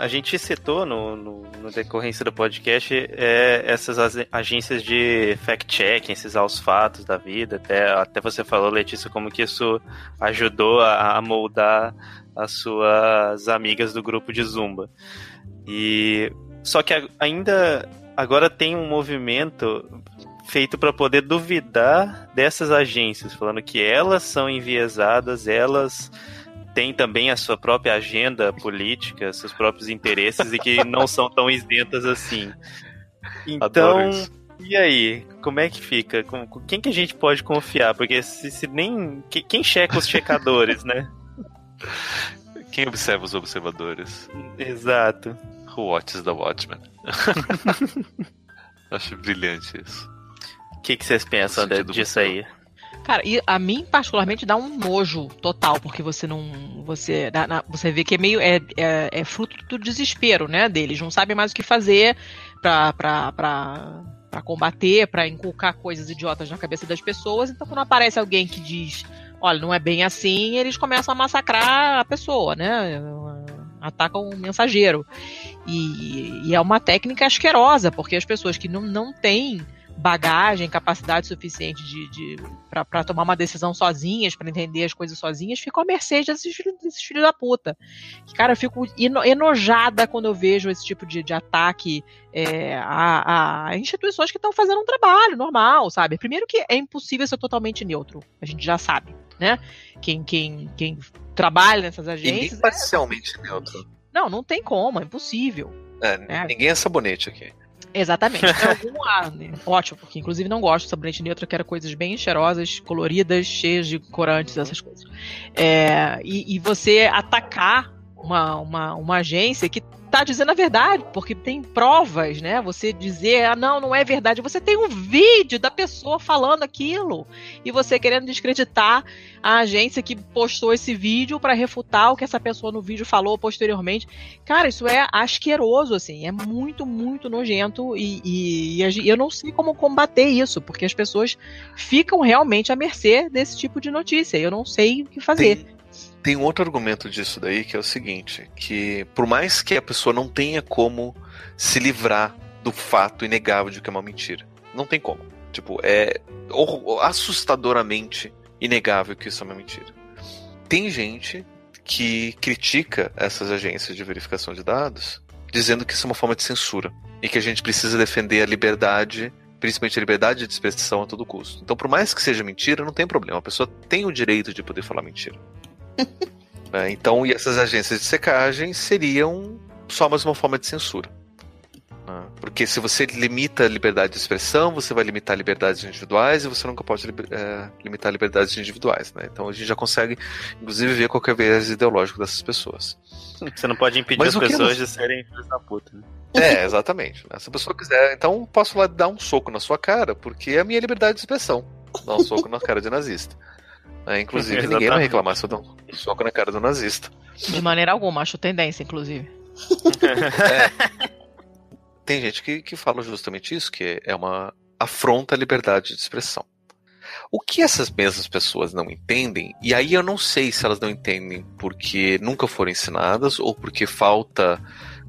a gente citou no, no, no decorrência do podcast é, essas agências de fact-checking, esses aos fatos da vida. Até, até você falou, Letícia, como que isso ajudou a, a moldar as suas amigas do grupo de Zumba. E só que ainda agora tem um movimento feito para poder duvidar dessas agências, falando que elas são enviesadas, elas tem também a sua própria agenda política, seus próprios interesses e que não são tão isentas assim. Então, e aí? Como é que fica? Com, quem que a gente pode confiar? Porque se, se nem. Que, quem checa os checadores, né? Quem observa os observadores? Exato. Who watches the Watchmen? Acho brilhante isso. O que, que vocês pensam disso aí? Cara, e a mim particularmente dá um nojo total, porque você não. Você, você vê que é meio. É, é, é fruto do desespero, né? Deles. Não sabem mais o que fazer pra. pra, pra para combater, para inculcar coisas idiotas na cabeça das pessoas. Então, quando aparece alguém que diz, olha, não é bem assim, eles começam a massacrar a pessoa, né? Atacam o mensageiro. E, e é uma técnica asquerosa, porque as pessoas que não, não têm bagagem, capacidade suficiente de, de para tomar uma decisão sozinhas, para entender as coisas sozinhas, ficam à mercê desses, desses filhos da puta. Cara, eu fico enojada quando eu vejo esse tipo de, de ataque é, a, a, instituições que estão fazendo um trabalho normal, sabe? Primeiro que é impossível ser totalmente neutro, a gente já sabe, né? Quem, quem, quem trabalha nessas agências. E nem parcialmente é... neutro. Não, não tem como, é impossível. É, é. Ninguém é sabonete aqui. Exatamente. algum ar, né? Ótimo, porque inclusive não gosto de sabonete neutro, quero coisas bem cheirosas, coloridas, cheias de corantes, essas coisas. É, e, e, você atacar uma, uma, uma agência que tá dizendo a verdade, porque tem provas, né? Você dizer, ah, não, não é verdade. Você tem um vídeo da pessoa falando aquilo e você querendo descreditar a agência que postou esse vídeo para refutar o que essa pessoa no vídeo falou posteriormente. Cara, isso é asqueroso, assim, é muito, muito nojento e, e, e eu não sei como combater isso, porque as pessoas ficam realmente à mercê desse tipo de notícia. Eu não sei o que fazer. Tem tem um outro argumento disso daí que é o seguinte: que por mais que a pessoa não tenha como se livrar do fato inegável de que é uma mentira, não tem como. Tipo, é assustadoramente inegável que isso é uma mentira. Tem gente que critica essas agências de verificação de dados, dizendo que isso é uma forma de censura e que a gente precisa defender a liberdade, principalmente a liberdade de expressão a todo custo. Então, por mais que seja mentira, não tem problema. A pessoa tem o direito de poder falar mentira. é, então, e essas agências de secagem seriam só mais uma forma de censura. Né? Porque se você limita a liberdade de expressão, você vai limitar liberdades individuais e você nunca pode é, limitar liberdades individuais. Né? Então a gente já consegue, inclusive, ver qualquer viés ideológico dessas pessoas. Você não pode impedir Mas as pessoas de serem filhos da puta. Né? É, exatamente. Né? Se a pessoa quiser, então posso lá dar um soco na sua cara, porque é a minha liberdade de expressão. Dar um soco na cara de nazista. É, inclusive, ninguém vai reclamar se eu dar um soco na cara do nazista. De maneira alguma, acho tendência, inclusive. é. Tem gente que, que fala justamente isso, que é uma afronta à liberdade de expressão. O que essas mesmas pessoas não entendem, e aí eu não sei se elas não entendem porque nunca foram ensinadas ou porque falta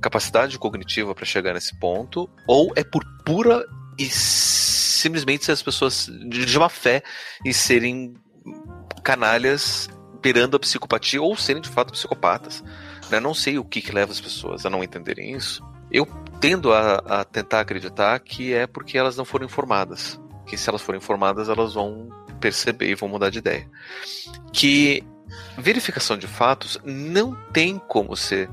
capacidade cognitiva para chegar nesse ponto, ou é por pura e simplesmente as pessoas de uma fé e serem canalhas beirando a psicopatia ou serem de fato psicopatas. Né? Não sei o que, que leva as pessoas a não entenderem isso. Eu tendo a, a, tentar acreditar que é porque elas não foram informadas. Que se elas forem informadas, elas vão perceber e vão mudar de ideia. Que verificação de fatos não tem como ser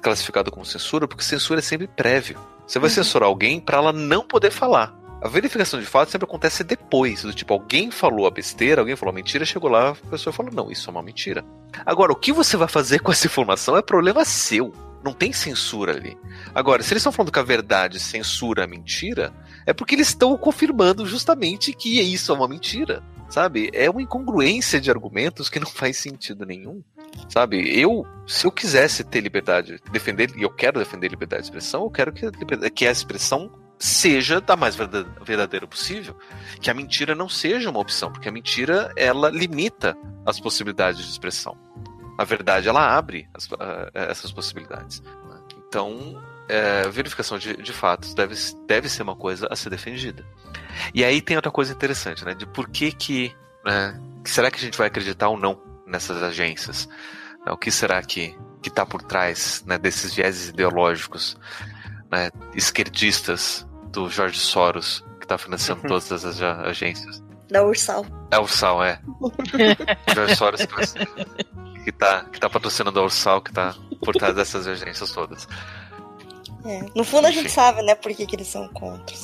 classificado como censura, porque censura é sempre prévio. Você vai uhum. censurar alguém para ela não poder falar. A verificação de fato sempre acontece depois, do tipo, alguém falou a besteira, alguém falou a mentira, chegou lá, a pessoa falou, não, isso é uma mentira. Agora, o que você vai fazer com essa informação é problema seu. Não tem censura ali. Agora, se eles estão falando que a verdade censura a mentira, é porque eles estão confirmando justamente que isso é uma mentira. Sabe? É uma incongruência de argumentos que não faz sentido nenhum. Sabe? Eu, se eu quisesse ter liberdade, defender, e eu quero defender liberdade de expressão, eu quero que, que a expressão seja da mais verdadeira possível, que a mentira não seja uma opção, porque a mentira ela limita as possibilidades de expressão. A verdade ela abre as, uh, essas possibilidades. Então, é, verificação de, de, fatos deve, deve ser uma coisa a ser defendida. E aí tem outra coisa interessante, né? De por que que, né, será que a gente vai acreditar ou não nessas agências? O que será que que está por trás né, desses vieses ideológicos né, esquerdistas do Jorge Soros, que tá financiando todas as agências. Da Ursal. É Ursal, é. Jorge Soros que, que, tá, que tá patrocinando a Ursal, que tá por trás dessas agências todas. É. No fundo Enfim. a gente sabe, né, por que, que eles são contra.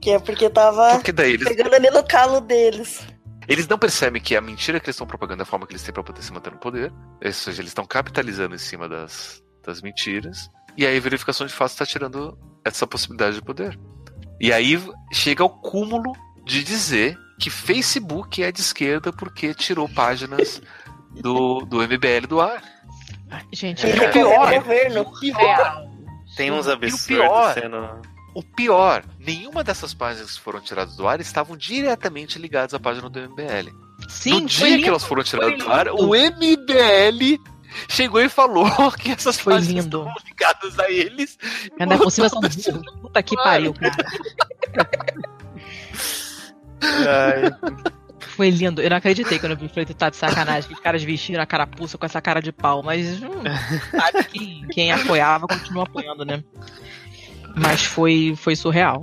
Que é porque tava porque daí eles... pegando ali no calo deles. Eles não percebem que a mentira que eles estão propagando é a forma que eles têm para poder se manter no poder. Ou seja, eles estão capitalizando em cima das, das mentiras. E aí a verificação de fato está tirando essa possibilidade de poder. E aí chega ao cúmulo de dizer que Facebook é de esquerda porque tirou páginas do, do MBL do ar. Gente, é recomenda pior. o governo. real. Tem uns o absurdos pior- sendo. O pior, nenhuma dessas páginas que foram tiradas do ar estavam diretamente ligadas à página do MBL. Sim, no dia lindo. que elas foram tiradas do ar, o MBL chegou e falou que essas Foi páginas lindo. estavam ligadas a eles. Ainda por cima são burros. Puta que pariu, cara. Ai, Foi lindo. Eu não acreditei quando eu vi. Falei, tu tá de sacanagem. Que os caras vestiram a carapuça com essa cara de pau. Mas, hum, sabe, quem, quem apoiava continua apoiando, né? Mas foi, foi surreal.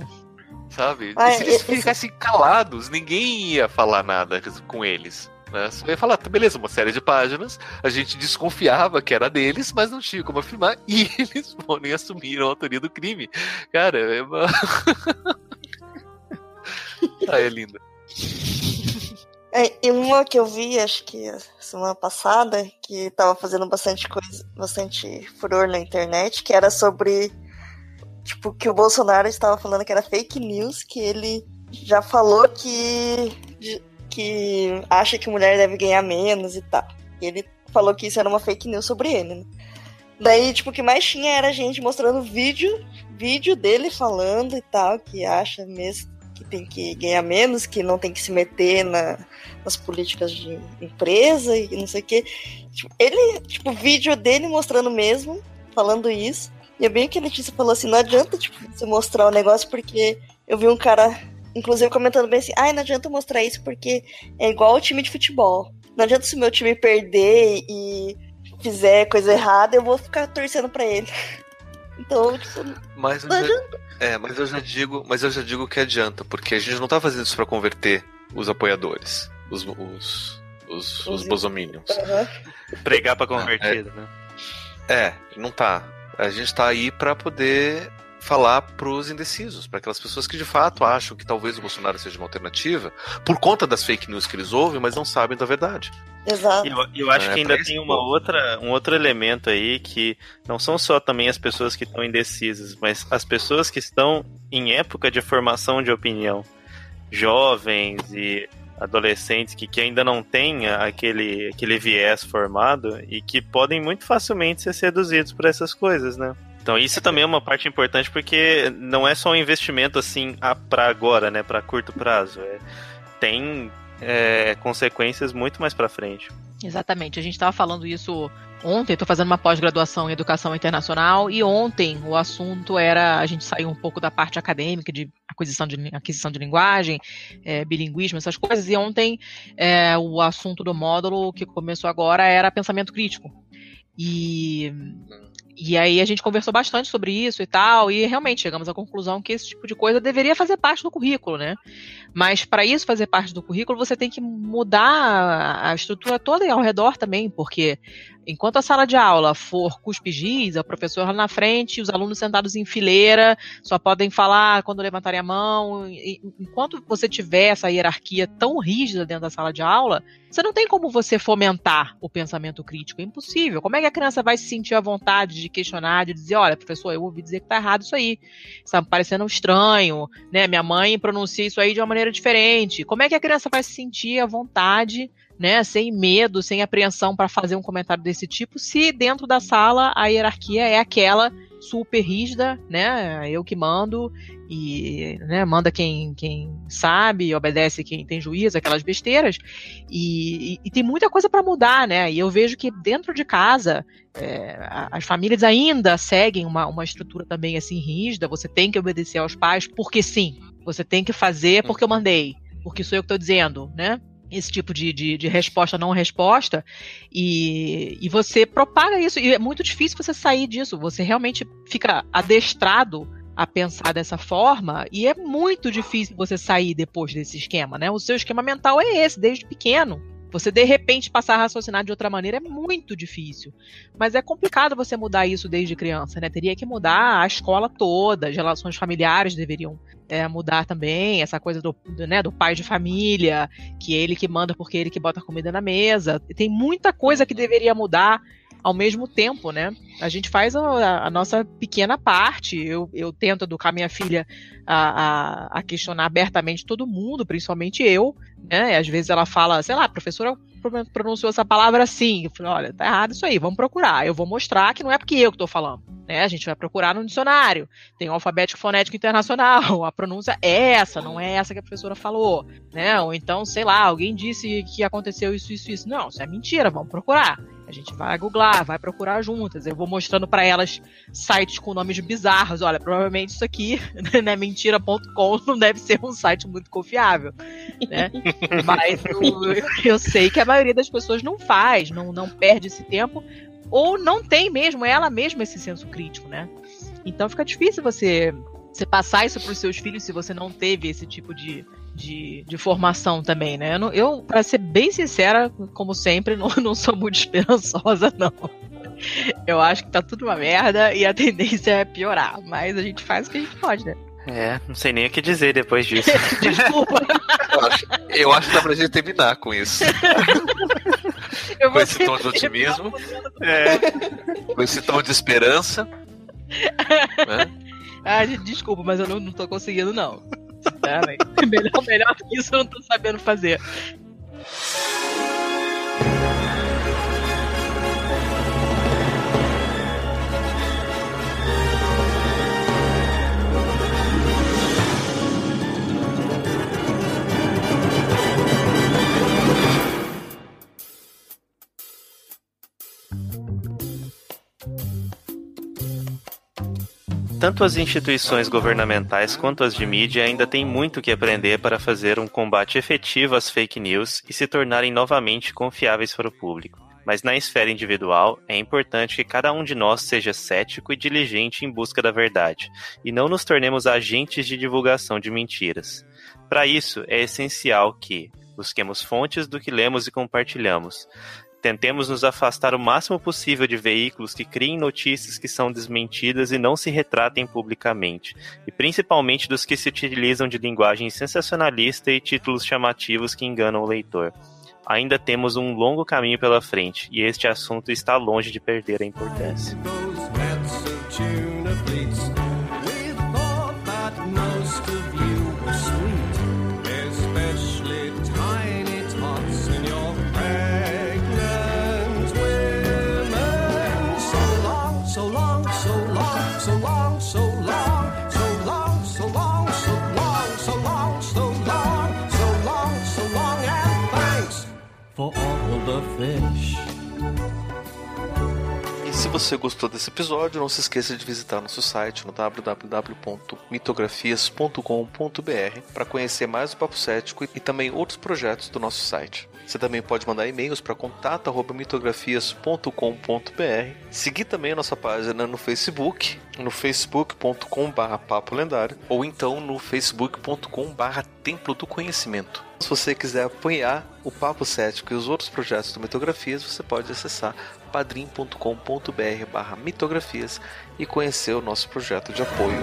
Sabe? Ah, e se eles ficassem calados, ninguém ia falar nada com eles. Né? Só ia falar, tá, beleza, uma série de páginas, a gente desconfiava que era deles, mas não tinha como afirmar, e eles foram e assumiram a autoria do crime. Cara, é uma. ah, é linda. É, e uma que eu vi, acho que semana passada, que tava fazendo bastante coisa, bastante furor na internet, que era sobre tipo que o Bolsonaro estava falando que era fake news, que ele já falou que que acha que mulher deve ganhar menos e tal. E ele falou que isso era uma fake news sobre ele, né? Daí, tipo, o que mais tinha era gente mostrando vídeo, vídeo dele falando e tal, que acha mesmo que tem que ganhar menos, que não tem que se meter na, nas políticas de empresa e não sei o quê. Tipo, ele, tipo, vídeo dele mostrando mesmo, falando isso. E é bem que a Letícia falou assim, não adianta, tipo, você mostrar o negócio porque eu vi um cara, inclusive, comentando bem assim, ai, não adianta mostrar isso porque é igual o time de futebol. Não adianta se o meu time perder e fizer coisa errada, eu vou ficar torcendo pra ele. Então, tipo, Mas eu, Não já, é, mas eu já digo, mas eu já digo que adianta, porque a gente não tá fazendo isso pra converter os apoiadores, os os os, os Os- bosominions. aham. pregar pra convertido, né? É, não tá. A gente tá aí pra poder falar pros indecisos, para aquelas pessoas que de fato acham que talvez o Bolsonaro seja uma alternativa, por conta das fake news que eles ouvem, mas não sabem da verdade. exato. E eu, eu acho É, que ainda tem uma outra, um outro elemento aí que não são só também as pessoas que estão indecisas, mas as pessoas que estão em época de formação de opinião, jovens e adolescentes que, que ainda não têm aquele, aquele viés formado e que podem muito facilmente ser seduzidos por essas coisas, né? Então isso também é uma parte importante porque não é só um investimento assim para agora, né, para curto prazo. É, tem é, consequências muito mais para frente. Exatamente. A gente estava falando isso ontem. Estou fazendo uma pós-graduação em educação internacional e ontem o assunto era a gente saiu um pouco da parte acadêmica de aquisição de, aquisição de linguagem, é, bilinguismo, essas coisas. E ontem é, o assunto do módulo que começou agora era pensamento crítico. E e aí a gente conversou bastante sobre isso e tal, e realmente chegamos à conclusão que esse tipo de coisa deveria fazer parte do currículo, né? Mas para isso fazer parte do currículo, você tem que mudar a estrutura toda ao redor também, porque enquanto a sala de aula for cuspe-giz, o professor lá na frente, os alunos sentados em fileira, só podem falar quando levantarem a mão, enquanto você tiver essa hierarquia tão rígida dentro da sala de aula, você não tem como você fomentar o pensamento crítico, é impossível. Como é que a criança vai se sentir à vontade de questionar, de dizer, olha, professor, eu ouvi dizer que tá errado isso aí, está parecendo estranho, né? Minha mãe pronuncia isso aí de uma maneira diferente. Como é que a criança vai se sentir à vontade, né, sem medo, sem apreensão para fazer um comentário desse tipo, se dentro da sala a hierarquia é aquela super rígida, né? Eu que mando e né, manda quem, quem sabe, obedece quem tem juízo, aquelas besteiras. E, e, e tem muita coisa para mudar, né? E eu vejo que dentro de casa é, as famílias ainda seguem uma, uma estrutura também assim rígida. Você tem que obedecer aos pais porque sim. Você tem que fazer porque eu mandei, porque sou eu que estou dizendo, né? Esse tipo de, de, de, resposta não resposta e, e você propaga isso e é muito difícil você sair disso você realmente fica adestrado a pensar dessa forma e é muito difícil você sair depois desse esquema né? O seu esquema mental é esse desde pequeno você de repente passar a raciocinar de outra maneira é muito difícil. Mas é complicado você mudar isso desde criança, né? Teria que mudar a escola toda, as relações familiares deveriam é, mudar também, essa coisa do, do, né, do pai de família, que ele que manda porque ele que bota a comida na mesa. Tem muita coisa que deveria mudar ao mesmo tempo, né? A gente faz a, a nossa pequena parte. Eu, eu tento educar minha filha a, a, a, questionar abertamente todo mundo, principalmente eu, Né? E às vezes ela fala, sei lá, a professora pronunciou essa palavra assim. Eu falei, olha, tá errado isso aí, vamos procurar. Eu vou mostrar que não é porque eu que estou falando. Né? A gente vai procurar no dicionário. Tem o alfabético fonético internacional. A pronúncia é essa, não é essa que a professora falou. Né? Ou então, sei lá, alguém disse que aconteceu isso, isso, isso. Não, isso é mentira, vamos procurar. A gente vai googlar, vai procurar juntas. Eu vou mostrando para elas sites com nomes bizarros. Olha, provavelmente isso aqui, né, mentira.com, não deve ser um site muito confiável. Né? Mas eu, eu, sei que a maioria das pessoas não faz, não, não perde esse tempo, ou não tem mesmo, ela mesma esse senso crítico, né? Então fica difícil você, você passar isso para os seus filhos se você não teve esse tipo de, de, de formação também, né? Eu, eu para ser bem sincera, como sempre, não, não sou muito esperançosa, não. Eu acho que tá tudo uma merda e a tendência é piorar, mas a gente faz o que a gente pode, né? É, não sei nem o que dizer depois disso. Desculpa. eu, acho, eu acho que dá pra gente terminar com isso. com esse tom de otimismo. É. Com esse tom de esperança. né? Ah, desculpa, mas eu não, não tô conseguindo, não. melhor, melhor que isso eu não tô sabendo fazer. Tanto as instituições governamentais quanto as de mídia ainda têm muito que aprender para fazer um combate efetivo às fake news e se tornarem novamente confiáveis para o público. Mas na esfera individual, é importante que cada um de nós seja cético e diligente em busca da verdade, e não nos tornemos agentes de divulgação de mentiras. Para isso, é essencial que busquemos fontes do que lemos e compartilhamos, Tentemos nos afastar o máximo possível de veículos que criem notícias que são desmentidas e não se retratem publicamente, e principalmente dos que se utilizam de linguagem sensacionalista e títulos chamativos que enganam o leitor. Ainda temos um longo caminho pela frente, e este assunto está longe de perder a importância. Se você gostou desse episódio, não se esqueça de visitar nosso site no www.mitografias.com.br para conhecer mais o Papo Cético e também outros projetos do nosso site. Você também pode mandar e-mails para contato@mitografias.com.br. Seguir também a nossa página no Facebook, no facebook.com/papo lendário ou então no facebook.com/templo do conhecimento. Se você quiser apoiar o Papo Cético e os outros projetos do Mitografias, você pode acessar padrim.com.br barra mitografias e conhecer o nosso projeto de apoio.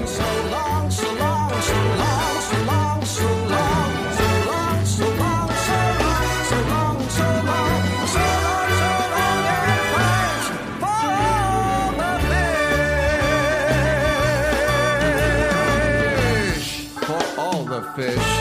fish.